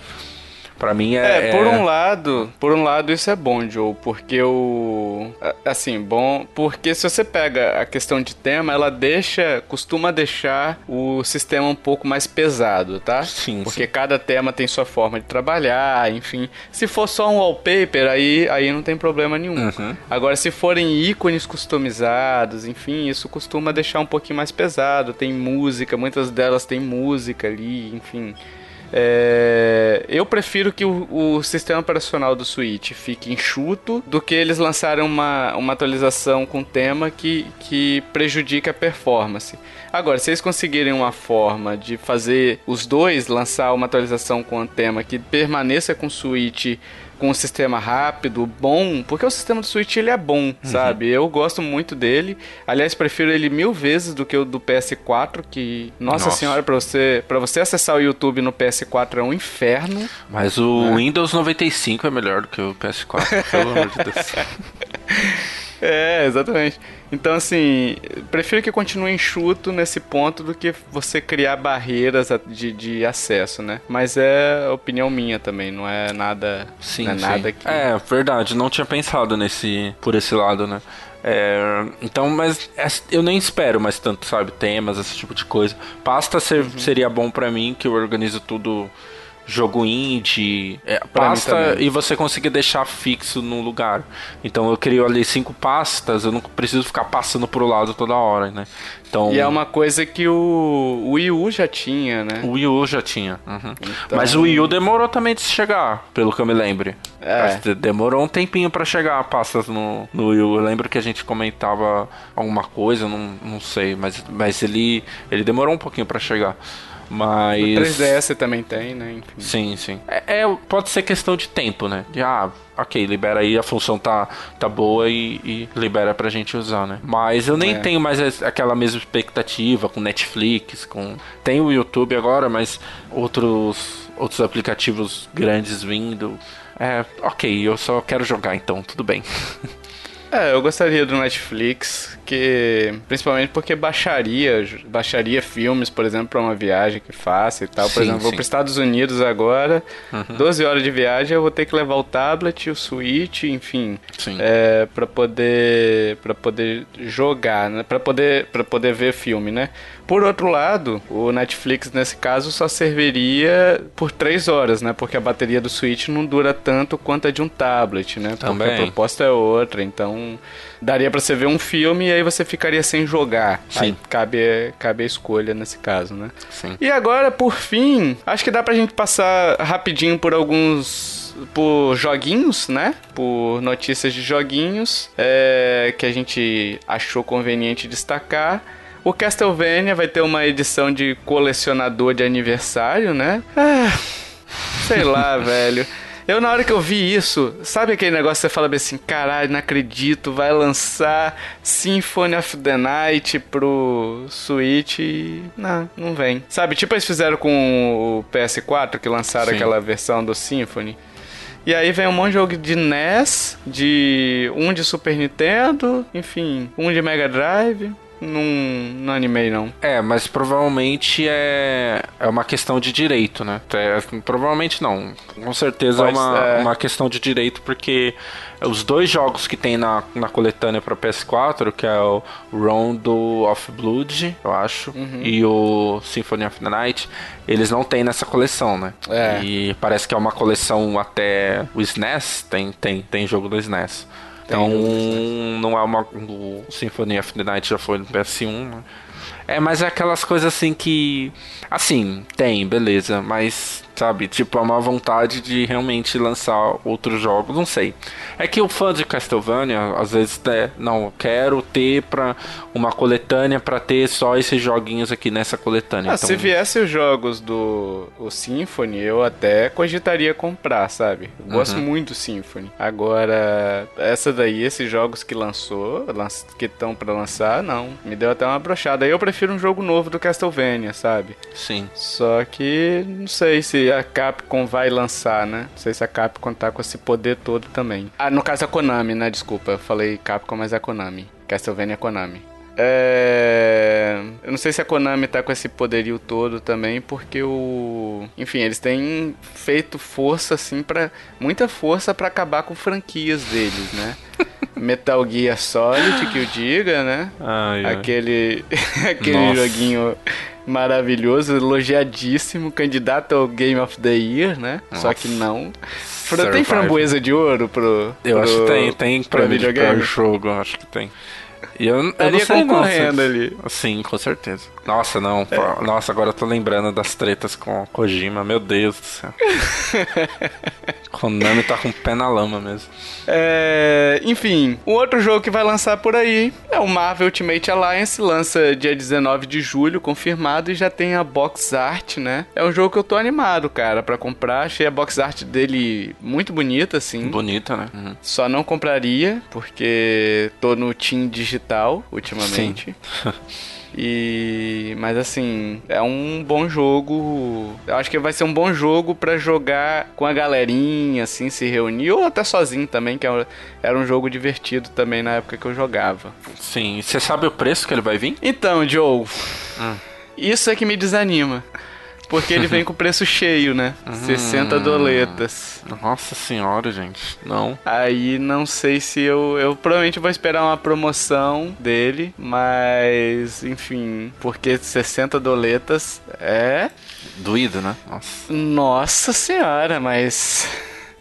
Para mim é, é, por é... um lado, por um lado isso é bom, Joe, porque o assim, bom, porque se você pega a questão de tema, ela deixa, costuma deixar o sistema um pouco mais pesado, tá? Sim. Porque sim. cada tema tem sua forma de trabalhar, enfim. Se for só um wallpaper, aí aí não tem problema nenhum. Uhum. Agora se forem ícones customizados, enfim, isso costuma deixar um pouquinho mais pesado, tem música, muitas delas têm música ali, enfim. É, eu prefiro que o, o, sistema operacional do Switch fique enxuto do que eles lançarem uma, uma atualização com tema que, que prejudique a performance. Agora, se eles conseguirem uma forma de fazer os dois, lançar uma atualização com um tema que permaneça com o Switch com um sistema rápido, bom, porque o sistema do Switch ele é bom, uhum. sabe? Eu gosto muito dele. Aliás, prefiro ele mil vezes do que o do PS4, que nossa, nossa. senhora, para você, para você acessar o YouTube no PS4 é um inferno. Mas o né? Windows 95 é melhor do que o PS4, pelo amor de Deus. É, exatamente. Então, assim, prefiro que continue enxuto nesse ponto do que você criar barreiras de, de acesso, né? Mas é opinião minha também, não é nada. Sim, não é sim. nada que. É, verdade, não tinha pensado nesse por esse lado, né? É, então, mas é, eu nem espero mais tanto, sabe? Temas, esse tipo de coisa. Pasta ser, uhum. seria bom para mim, que eu organizo tudo jogo indie, é, pasta e você conseguir deixar fixo num lugar. Então eu crio ali cinco pastas, eu não preciso ficar passando pro lado toda hora, né? Então, e é uma coisa que o, Wii U já tinha, né? O Wii U já tinha. Uhum. Então... Mas o Wii U demorou também de chegar, pelo que eu me lembre. É. Demorou um tempinho para chegar a pastas no, no Wii U. Eu lembro que a gente comentava alguma coisa, não, não sei, mas, mas ele, ele demorou um pouquinho para chegar. Mas. O 3DS também tem, né? Enfim. Sim, sim. É, é, pode ser questão de tempo, né? De, ah, ok, libera aí, a função tá, tá boa e, e libera pra gente usar, né? Mas eu nem é. tenho mais aquela mesma expectativa com Netflix, com. Tem o YouTube agora, mas outros, outros aplicativos grandes vindo. É, ok, eu só quero jogar então, tudo bem. É, eu gostaria do Netflix, que principalmente porque baixaria, baixaria filmes, por exemplo, para uma viagem que faça e tal. Por sim, exemplo, sim. vou para Estados Unidos agora, uhum. 12 horas de viagem, eu vou ter que levar o tablet, o Switch, enfim, é, para poder para poder jogar, né? Para poder para poder ver filme, né? Por outro lado, o Netflix nesse caso só serviria por 3 horas, né? Porque a bateria do Switch não dura tanto quanto a de um tablet, né? Também. Porque a proposta é outra, então daria para você ver um filme e aí você ficaria sem jogar. Sim. Aí cabe, cabe a escolha nesse caso, né? Sim. E agora, por fim, acho que dá pra gente passar rapidinho por alguns por joguinhos, né? Por notícias de joguinhos é, que a gente achou conveniente destacar. O Castlevania vai ter uma edição de colecionador de aniversário, né? Ah, sei lá, velho. Eu, na hora que eu vi isso, sabe aquele negócio que você fala bem assim, caralho, não acredito, vai lançar Symphony of the Night pro Switch e... Não, não vem. Sabe, tipo eles fizeram com o PS4, que lançaram Sim. aquela versão do Symphony. E aí vem um monte de jogo de NES, de um de Super Nintendo, enfim, um de Mega Drive não, não animei, não. É, mas provavelmente é, é uma questão de direito, né? É, provavelmente não. Com certeza é uma, é uma questão de direito, porque os dois jogos que tem na, na coletânea para PS4, que é o Rondo of Blood, eu acho, uhum. e o Symphony of the Night, eles não tem nessa coleção, né? É. E parece que é uma coleção até o SNES, tem, tem, tem jogo do SNES. Então, não é uma. O Symphony of the Night já foi no PS1, né? É, mas é aquelas coisas assim que. Assim, tem, beleza, mas sabe? Tipo, é uma vontade de realmente lançar outros jogos, não sei. É que o fã de Castlevania, às vezes, é, não, quero ter pra uma coletânea para ter só esses joguinhos aqui nessa coletânea. Ah, então... Se viesse os jogos do o Symphony, eu até cogitaria comprar, sabe? Eu gosto uhum. muito do Symphony. Agora, essa daí, esses jogos que lançou, que estão para lançar, não. Me deu até uma brochada. Eu prefiro um jogo novo do Castlevania, sabe? Sim. Só que não sei se a Capcom vai lançar, né? Não sei se a Capcom tá com esse poder todo também. Ah, no caso a Konami, né? Desculpa, eu falei Capcom, mas é a Konami. Castlevania é Konami. É... Eu não sei se a Konami tá com esse poderio todo também, porque o. Enfim, eles têm feito força, assim, para Muita força para acabar com franquias deles, né? Metal Gear Solid, que o diga, né? Ai, ai. Aquele. aquele joguinho maravilhoso, elogiadíssimo, candidato ao Game of the Year, né? Nossa. Só que não. Survive. Tem framboesa de ouro pro. Eu pro, acho que tem, tem pra videogame. jogo, acho que tem. E eu, eu não sei concorrendo não, ali. Sim, com certeza. Nossa, não. É. Nossa, agora eu tô lembrando das tretas com Kojima. Meu Deus do céu. Konami tá com o pé na lama mesmo. É, enfim, um outro jogo que vai lançar por aí é o Marvel Ultimate Alliance. Lança dia 19 de julho, confirmado, e já tem a box art, né? É um jogo que eu tô animado, cara, para comprar. Achei a box art dele muito bonita, assim. Bonita, né? Uhum. Só não compraria, porque tô no Team Digital ultimamente. Sim. E mas assim, é um bom jogo. Eu acho que vai ser um bom jogo para jogar com a galerinha, assim, se reunir ou até sozinho também, que é era um jogo divertido também na época que eu jogava. Sim, você sabe o preço que ele vai vir? Então, Joe, hum. isso é que me desanima. Porque ele vem com preço cheio, né? Hum, 60 doletas. Nossa senhora, gente. Não. Aí não sei se eu. Eu provavelmente vou esperar uma promoção dele, mas enfim. Porque 60 doletas é. Doído, né? Nossa. Nossa senhora, mas.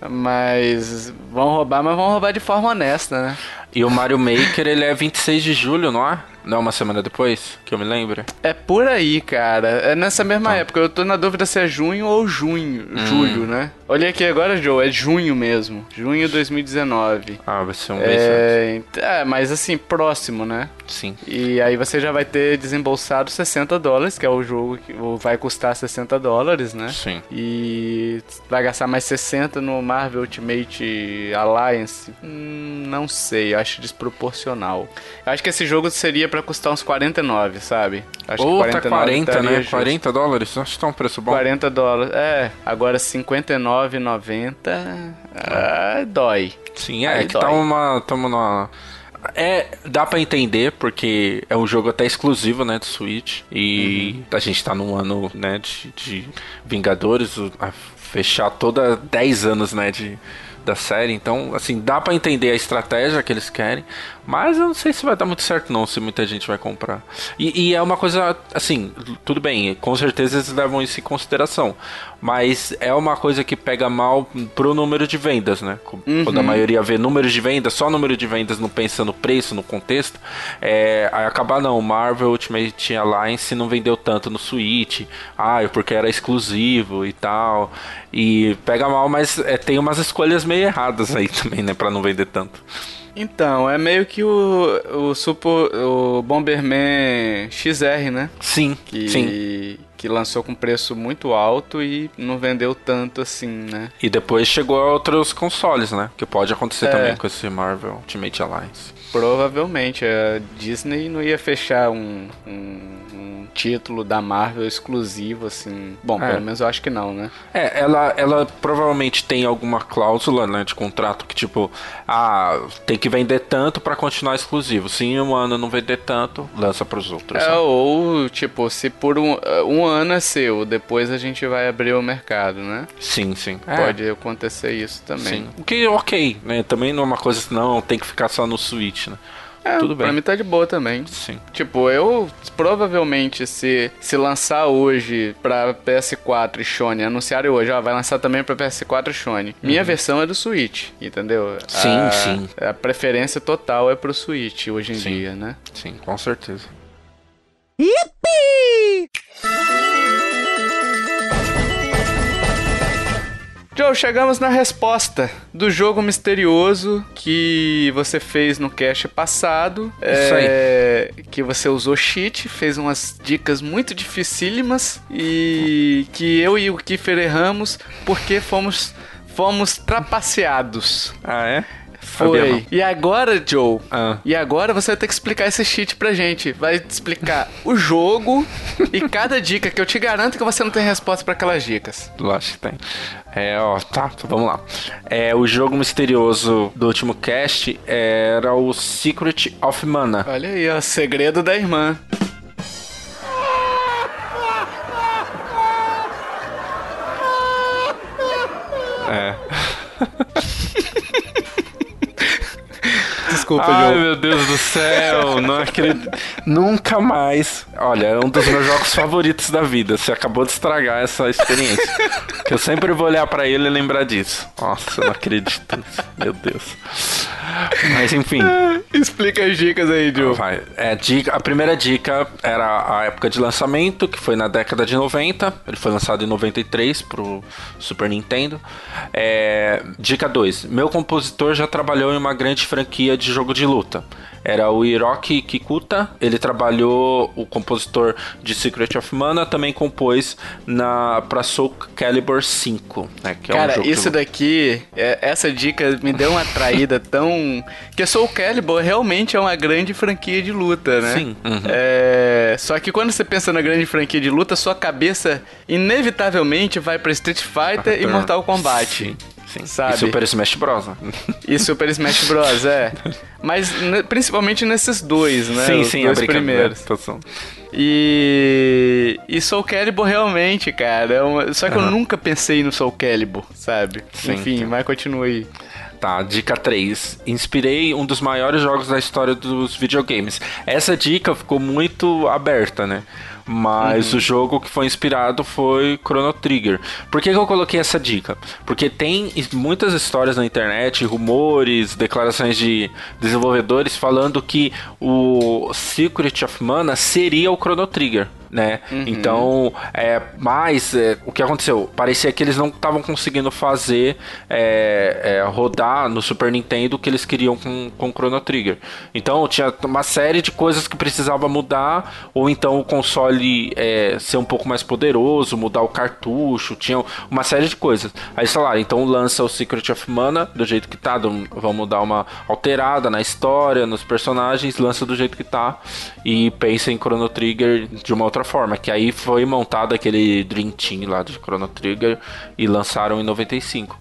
Mas vão roubar, mas vão roubar de forma honesta, né? E o Mario Maker, ele é 26 de julho, não é? Não é uma semana depois, que eu me lembro? É por aí, cara. É nessa mesma tá. época. Eu tô na dúvida se é junho ou junho. Hum. Julho, né? Olha aqui agora, Joe. É junho mesmo. Junho de 2019. Ah, vai ser um mês é... é, mas assim, próximo, né? Sim. E aí você já vai ter desembolsado 60 dólares, que é o jogo que vai custar 60 dólares, né? Sim. E vai gastar mais 60 no Marvel Ultimate Alliance. Hum, não sei, acho desproporcional. Eu acho que esse jogo seria para custar uns 49, sabe? Acho Ou que 49 tá 40, né? Justo. 40 dólares? Acho que tá um preço bom. 40 dólares, é. Agora 59,90 ah, dói. Sim, é, Aí que dói. tá uma. Tamo numa. É, dá para entender porque é um jogo até exclusivo, né, do Switch e uhum. a gente tá num ano, né, de, de Vingadores, a fechar toda 10 anos, né, de da série. Então, assim, dá para entender a estratégia que eles querem, mas eu não sei se vai dar muito certo não, se muita gente vai comprar. E, e é uma coisa, assim, tudo bem, com certeza eles levam isso em consideração, mas é uma coisa que pega mal pro número de vendas, né? Uhum. Quando a maioria vê números de vendas, só número de vendas, não pensa no preço, no contexto, é, aí acabar não, Marvel Ultimate Alliance não vendeu tanto no Switch, ah, porque era exclusivo e tal, e pega mal, mas é, tem umas escolhas meio erradas aí também, né, para não vender tanto. Então, é meio que o, o, Super, o Bomberman XR, né? Sim, que, sim. Que lançou com preço muito alto e não vendeu tanto assim, né? E depois chegou a outros consoles, né? Que pode acontecer é. também com esse Marvel Ultimate Alliance. Provavelmente, a Disney não ia fechar um, um título da Marvel exclusivo, assim. Bom, é. pelo menos eu acho que não, né? É, ela, ela provavelmente tem alguma cláusula, né, de contrato que, tipo, ah, tem que vender tanto para continuar exclusivo. Se em um ano não vender tanto, lança pros outros. É, ou, tipo, se por um, um ano é seu, depois a gente vai abrir o mercado, né? Sim, sim. Pode é. acontecer isso também. Sim. O que, ok, né? Também não é uma coisa, não, tem que ficar só no Switch, né? É, Tudo bem. Pra mim tá de boa também. Sim. Tipo, eu provavelmente se, se lançar hoje pra PS4 e Sony, anunciar hoje, ó, vai lançar também pra PS4 e Sony. Minha uhum. versão é do Switch, entendeu? Sim, a, sim. A preferência total é pro Switch hoje em sim. dia, né? Sim, com certeza. Yep. Joe, chegamos na resposta do jogo misterioso que você fez no cast passado. Isso é, Que você usou cheat, fez umas dicas muito dificílimas e que eu e o Kiefer erramos porque fomos, fomos trapaceados. Ah, é? Foi. E agora, Joe? Ah. E agora você vai ter que explicar esse cheat pra gente. Vai te explicar o jogo e cada dica, que eu te garanto que você não tem resposta para aquelas dicas. Lógico que tem. É, ó, tá, então vamos lá. É, o jogo misterioso do último cast era o Secret of Mana. Olha aí, ó, segredo da irmã. É. Desculpa, Ai, Joe. meu Deus do céu, não acredito. Nunca mais. Olha, é um dos meus jogos favoritos da vida. Você acabou de estragar essa experiência. que eu sempre vou olhar pra ele e lembrar disso. Nossa, eu não acredito. nisso. Meu Deus. Mas enfim. Explica as dicas aí, Joe. Vai. É, dica, a primeira dica era a época de lançamento, que foi na década de 90. Ele foi lançado em 93 pro Super Nintendo. É, dica 2. Meu compositor já trabalhou em uma grande franquia de jogo de luta. Era o Hiroki Kikuta. Ele trabalhou, o compositor de Secret of Mana, também compôs na, pra Soul Calibur 5. Né, que é um Cara, de isso luta. daqui, é- essa dica me deu uma traída tão. Que Soul Calibur realmente é uma grande franquia de luta, né? Sim, uhum. É, Só que quando você pensa na grande franquia de luta, sua cabeça inevitavelmente vai pra Street Fighter e Mortal Kombat. Sim, sim. Sabe? E Super Smash Bros. né? E Super Smash Bros, é. Mas principalmente nesses dois, né? sim, Os sim, dois brincadeira. primeiros. Só- E. E Soul Calibur realmente, cara. é uma- Só que eu Aham. nunca pensei no Soul Calibur, sabe? Sim, Enfim, sim. mas continua aí. Tá, dica 3. Inspirei um dos maiores jogos da história dos videogames. Essa dica ficou muito aberta, né? Mas o jogo que foi inspirado foi Chrono Trigger. Por que, que eu coloquei essa dica? Porque tem muitas histórias na internet, rumores, declarações de desenvolvedores falando que o Secret of Mana seria o Chrono Trigger. Né? Então, é, mas é, o que aconteceu? Parecia que eles não estavam conseguindo fazer é, é, rodar no Super Nintendo o que eles queriam com, com o Chrono Trigger. Então, tinha uma série de coisas que precisava mudar, ou então o console é, ser um pouco mais poderoso, mudar o cartucho, tinha uma série de coisas. Aí, sei lá, então lança o Secret of Mana do jeito que tá, vamos dar uma alterada na história, nos personagens, lança do jeito que tá e pensa em Chrono Trigger de uma outra forma, que aí foi montado aquele Dream Team lá de Chrono Trigger e lançaram em 95.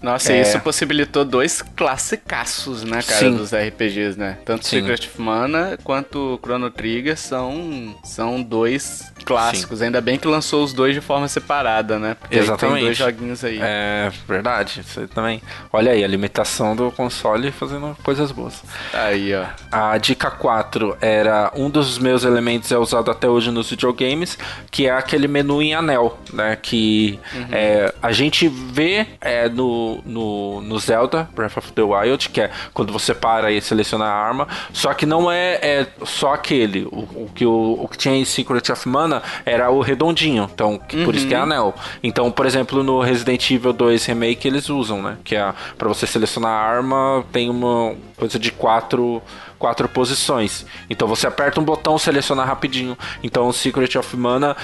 Nossa, É. isso possibilitou dois classicaços, né, cara, Sim. dos RPGs, né? Tanto Sim. Secret of Mana quanto Chrono Trigger são, são dois clássicos. Ainda bem que lançou os dois de forma separada, né? Porque Exatamente. tem dois joguinhos aí. É verdade, isso aí também. Olha aí, a limitação do console fazendo coisas boas. Aí, ó. A dica 4 era um dos meus elementos é usado até hoje nos videogames, que é aquele menu em anel, né? Que é, a gente vê é, no, no, no Zelda Breath of the Wild, que é quando você para e seleciona a arma, só que não é, é só aquele. O, o que o, o que tinha em Secret of Mana era o redondinho, então que- por isso que é anel. Então, por exemplo, no Resident Evil 2 Remake eles usam, né? Que é para você selecionar a arma tem uma coisa de quatro quatro posições. Então você aperta um botão, seleciona rapidinho. Então o Secret of Mana,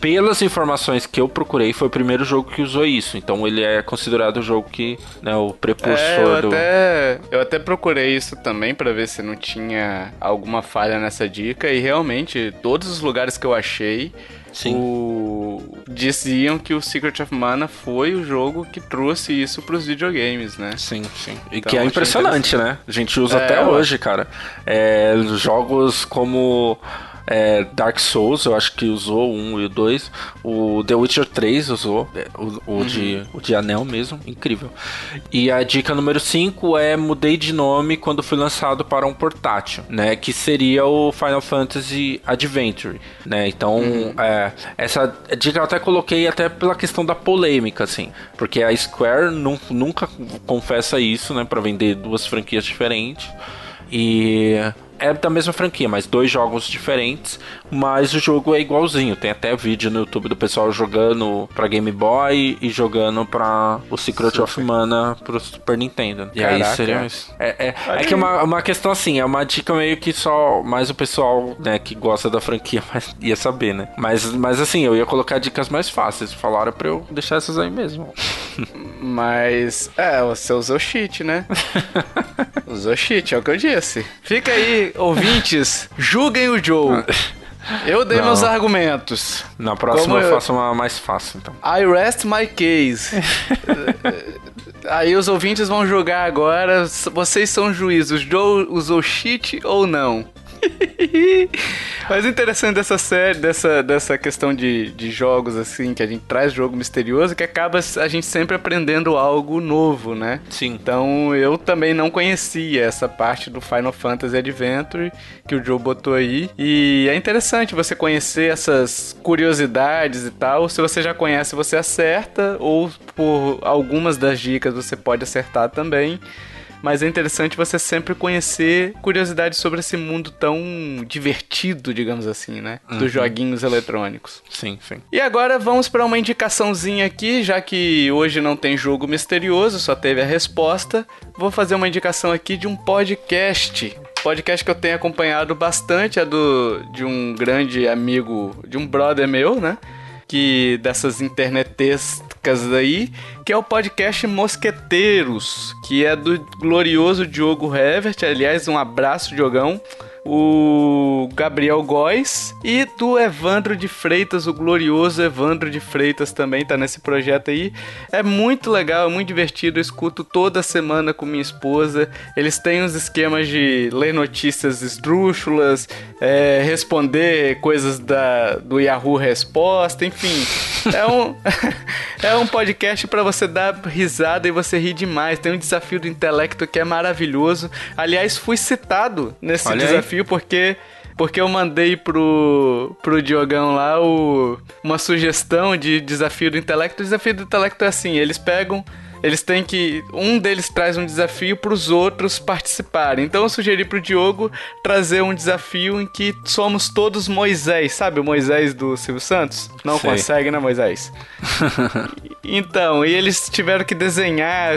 pelas informações que eu procurei, foi o primeiro jogo que usou isso. Então ele é considerado o jogo que, né, o É, precursor eu do até, eu até procurei isso também pra ver se não tinha alguma falha nessa dica e realmente todos os lugares que eu achei Sim. o- diziam que o Secret of Mana foi o jogo que trouxe isso pros videogames, né? Sim, sim. E Então, que é impressionante, né? A gente usa É, até hoje, cara. É, jogos como é, Dark Souls, eu acho que usou o 1 e o 2. O The Witcher 3 usou, é, o, o de, Uhum. o de anel mesmo, incrível. E a dica número 5 é mudei de nome quando fui lançado para um portátil, né? Que seria o Final Fantasy Adventure, né? Então, Uhum. é, essa dica eu até coloquei até pela questão da polêmica, assim. Porque a Square nu- nunca confessa isso, né? Pra vender duas franquias diferentes. E é da mesma franquia, mas dois jogos diferentes, mas o jogo é igualzinho. Tem até vídeo no YouTube do pessoal jogando pra Game Boy e jogando pra o Secret Super. of Mana pro Super Nintendo. E Caraca. aí seria isso. É, é, é que é uma, uma questão assim, é uma dica meio que só mais o pessoal né, que gosta da franquia ia saber, né? Mas, mas assim, eu ia colocar dicas mais fáceis. Falaram pra eu deixar essas aí mesmo. Mas, é, você usou cheat, né? usou cheat, é o que eu disse. Fica aí, ouvintes, julguem o Joe. Eu dei Não. meus argumentos. Na próxima eu, eu faço uma mais fácil, então. I rest my case. Aí os ouvintes vão julgar agora. Vocês são juízes. Joe usou cheat ou não? Mas interessante dessa série, dessa, dessa questão de, de jogos, assim, que a gente traz jogo misterioso, que acaba a gente sempre aprendendo algo novo, né? Sim. Então eu também não conhecia essa parte do Final Fantasy Adventure que o Joe botou aí. E é interessante você conhecer essas curiosidades e tal. Se você já conhece, você acerta, ou por algumas das dicas você pode acertar também mas é interessante você sempre conhecer curiosidades sobre esse mundo tão divertido, digamos assim, né? Uhum. Dos joguinhos eletrônicos. Sim, sim. E agora vamos para uma indicaçãozinha aqui, já que hoje não tem jogo misterioso, só teve a resposta. Vou fazer uma indicação aqui de um podcast podcast que eu tenho acompanhado bastante é do de um grande amigo, de um brother meu, né? Que dessas que é o podcast Mosqueteiros, que é do glorioso Diogo Hevert. Aliás, um abraço, Diogão o Gabriel Góes e do Evandro de Freitas, o glorioso Evandro de Freitas também tá nesse projeto aí. É muito legal, é muito divertido, eu escuto toda semana com minha esposa. Eles têm uns esquemas de ler notícias esdrúxulas, é, responder coisas da, do Yahoo Resposta, enfim. É um, é um podcast para você dar risada e você rir demais. Tem um desafio do intelecto que é maravilhoso. Aliás, fui citado nesse Olha desafio desafio porque porque eu mandei pro, pro Diogão lá o, uma sugestão de desafio do intelecto. O desafio do intelecto é assim: eles pegam eles têm que. Um deles traz um desafio para os outros participarem. Então eu sugeri para o Diogo trazer um desafio em que somos todos Moisés, sabe o Moisés do Silvio Santos? Não Sei. consegue, né, Moisés? então, e eles tiveram que desenhar,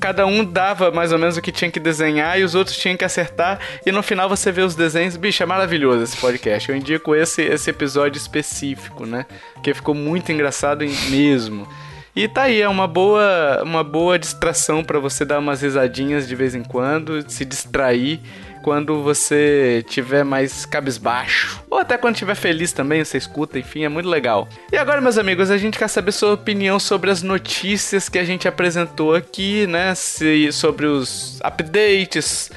cada um dava mais ou menos o que tinha que desenhar e os outros tinham que acertar. E no final você vê os desenhos. Bicho, é maravilhoso esse podcast. Eu indico esse, esse episódio específico, né? Porque ficou muito engraçado mesmo. E tá aí, é uma boa, uma boa distração para você dar umas risadinhas de vez em quando, se distrair quando você tiver mais cabisbaixo. Ou até quando tiver feliz também, você escuta, enfim, é muito legal. E agora, meus amigos, a gente quer saber sua opinião sobre as notícias que a gente apresentou aqui, né? Se, sobre os updates,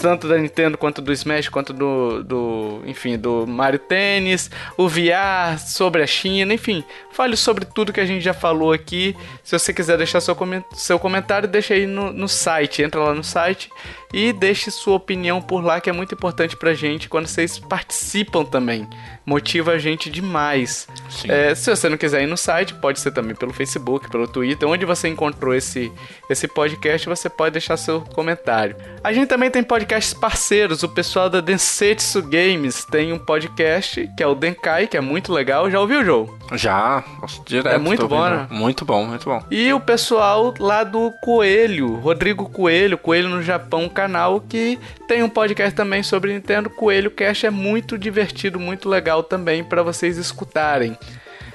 tanto da Nintendo quanto do Smash, quanto do, do enfim, do Mario Tennis, o VR, sobre a China, enfim, fale sobre tudo que a gente já falou aqui. Se você quiser deixar seu, seu comentário, deixa aí no, no site, entra lá no site e deixe sua opinião por lá, que é muito importante pra gente quando vocês participam também. Motiva a gente demais. É, se você não quiser ir no site, pode ser também pelo Facebook, pelo Twitter, onde você encontrou esse, esse podcast, você pode deixar seu comentário. A gente também tem podcasts parceiros, o pessoal da Densetsu Games tem um podcast que é o Denkai, que é muito legal. Já ouviu, Joe? Já, direto. É muito bom, né? Muito bom, muito bom. E o pessoal lá do Coelho, Rodrigo Coelho, Coelho no Japão, canal que tem um podcast também sobre Nintendo. Coelho Cast é muito divertido, muito legal também para vocês escutarem.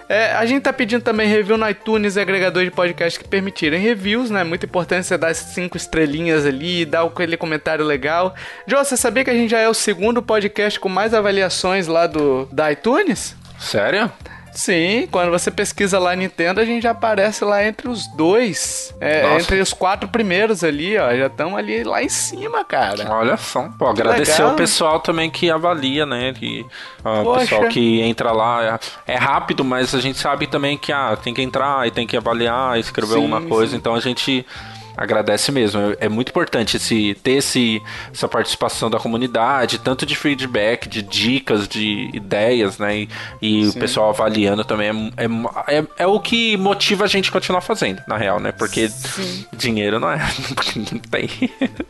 É, a gente tá pedindo também review no iTunes e agregador de podcast que permitirem reviews, né? Muito importante você dar cinco estrelinhas ali, dar aquele comentário legal. Joe, você sabia que a gente já é o segundo podcast com mais avaliações lá do da iTunes? Sério? Sim, quando você pesquisa lá Nintendo, a gente já aparece lá entre os dois. É, entre os quatro primeiros ali, ó. Já estão ali lá em cima, cara. Olha só. Pô, agradecer ao pessoal também que avalia, né? Que, o pessoal que entra lá. É, é, rápido, mas a gente sabe também que ah, tem que entrar e tem que avaliar, escrever sim, alguma coisa. Sim. Então a gente agradece mesmo. É, é muito importante esse, ter esse, essa participação da comunidade, tanto de feedback, de dicas, de ideias, né? E, e o pessoal avaliando também é, é, é, é, o que motiva a gente a continuar fazendo, na real, né? Porque Sim. dinheiro não é. não tem.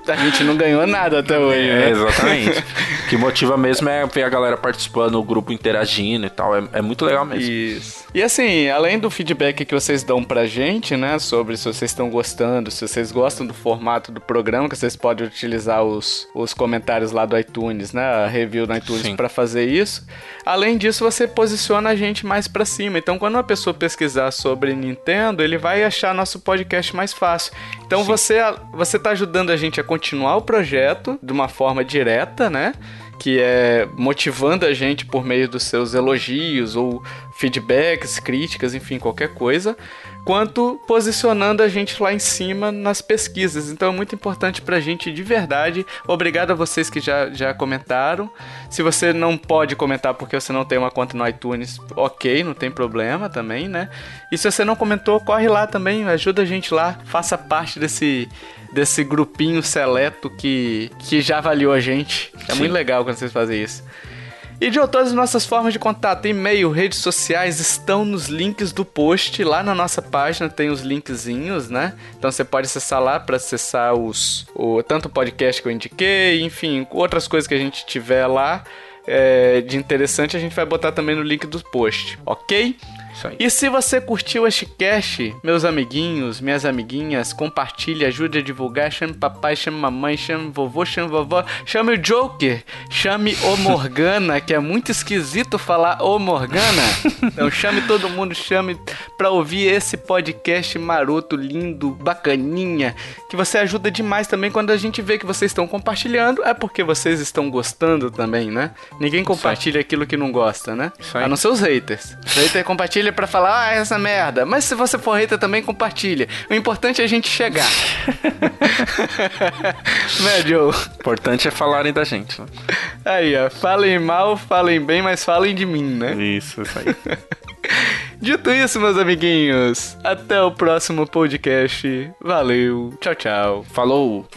A gente não ganhou nada até hoje, é, né? Exatamente. o que motiva mesmo é ver a galera participando, o grupo interagindo e tal. É, é muito legal mesmo. Isso. E assim, além do feedback que vocês dão pra gente, né? Sobre se vocês estão gostando, se vocês gostam do formato do programa, que vocês podem utilizar os, os comentários lá do iTunes, né? A review no iTunes para fazer isso. Além disso, você posiciona a gente mais para cima. Então, quando uma pessoa pesquisar sobre Nintendo, ele vai achar nosso podcast mais fácil. Então, você você tá ajudando a gente a continuar o projeto de uma forma direta, né? que é motivando a gente por meio dos seus elogios ou feedbacks, críticas, enfim, qualquer coisa, quanto posicionando a gente lá em cima nas pesquisas. Então é muito importante pra gente de verdade. Obrigado a vocês que já, já comentaram. Se você não pode comentar porque você não tem uma conta no iTunes, ok, não tem problema também, né? E se você não comentou, corre lá também, ajuda a gente lá, faça parte desse desse grupinho seleto que, que já avaliou a gente. É Sim. muito legal quando vocês fazem isso. E de todas as nossas formas de contato, e-mail, redes sociais estão nos links do post. Lá na nossa página tem os linkzinhos, né? Então você pode acessar lá para acessar os o, tanto o podcast que eu indiquei, enfim, outras coisas que a gente tiver lá é, de interessante a gente vai botar também no link do post, ok? Isso aí. E se você curtiu este cast, meus amiguinhos, minhas amiguinhas, compartilhe, ajude a divulgar, chame papai, chame mamãe, chame vovô, chame vovó, chame o Joker, chame o Morgana, que é muito esquisito falar o Morgana. Então chame todo mundo, chame pra ouvir esse podcast maroto, lindo, bacaninha, que você ajuda demais também quando a gente vê que vocês estão compartilhando, é porque vocês estão gostando também, né? Ninguém compartilha aquilo que não gosta, né? A não ser os haters. Os haters compartilham compartilha para falar, ah, essa merda. Mas se você for hater também, compartilha. O importante é a gente chegar. né, Joe? O importante é falarem da gente. Né? Aí, ó. Falem mal, falem bem, mas falem de mim, né? Isso, isso aí. Dito isso, meus amiguinhos, até o próximo podcast. Valeu, tchau, tchau. Falou!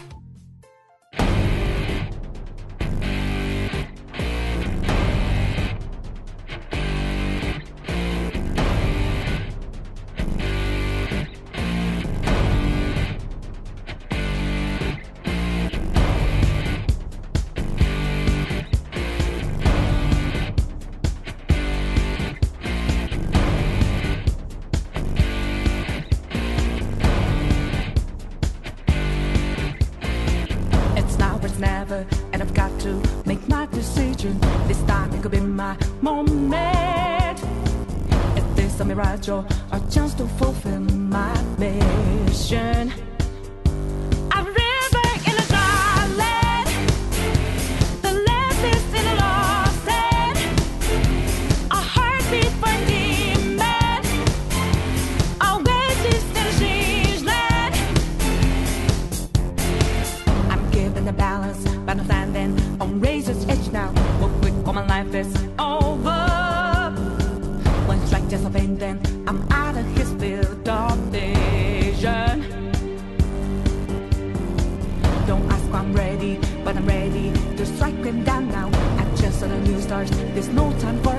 There's no time for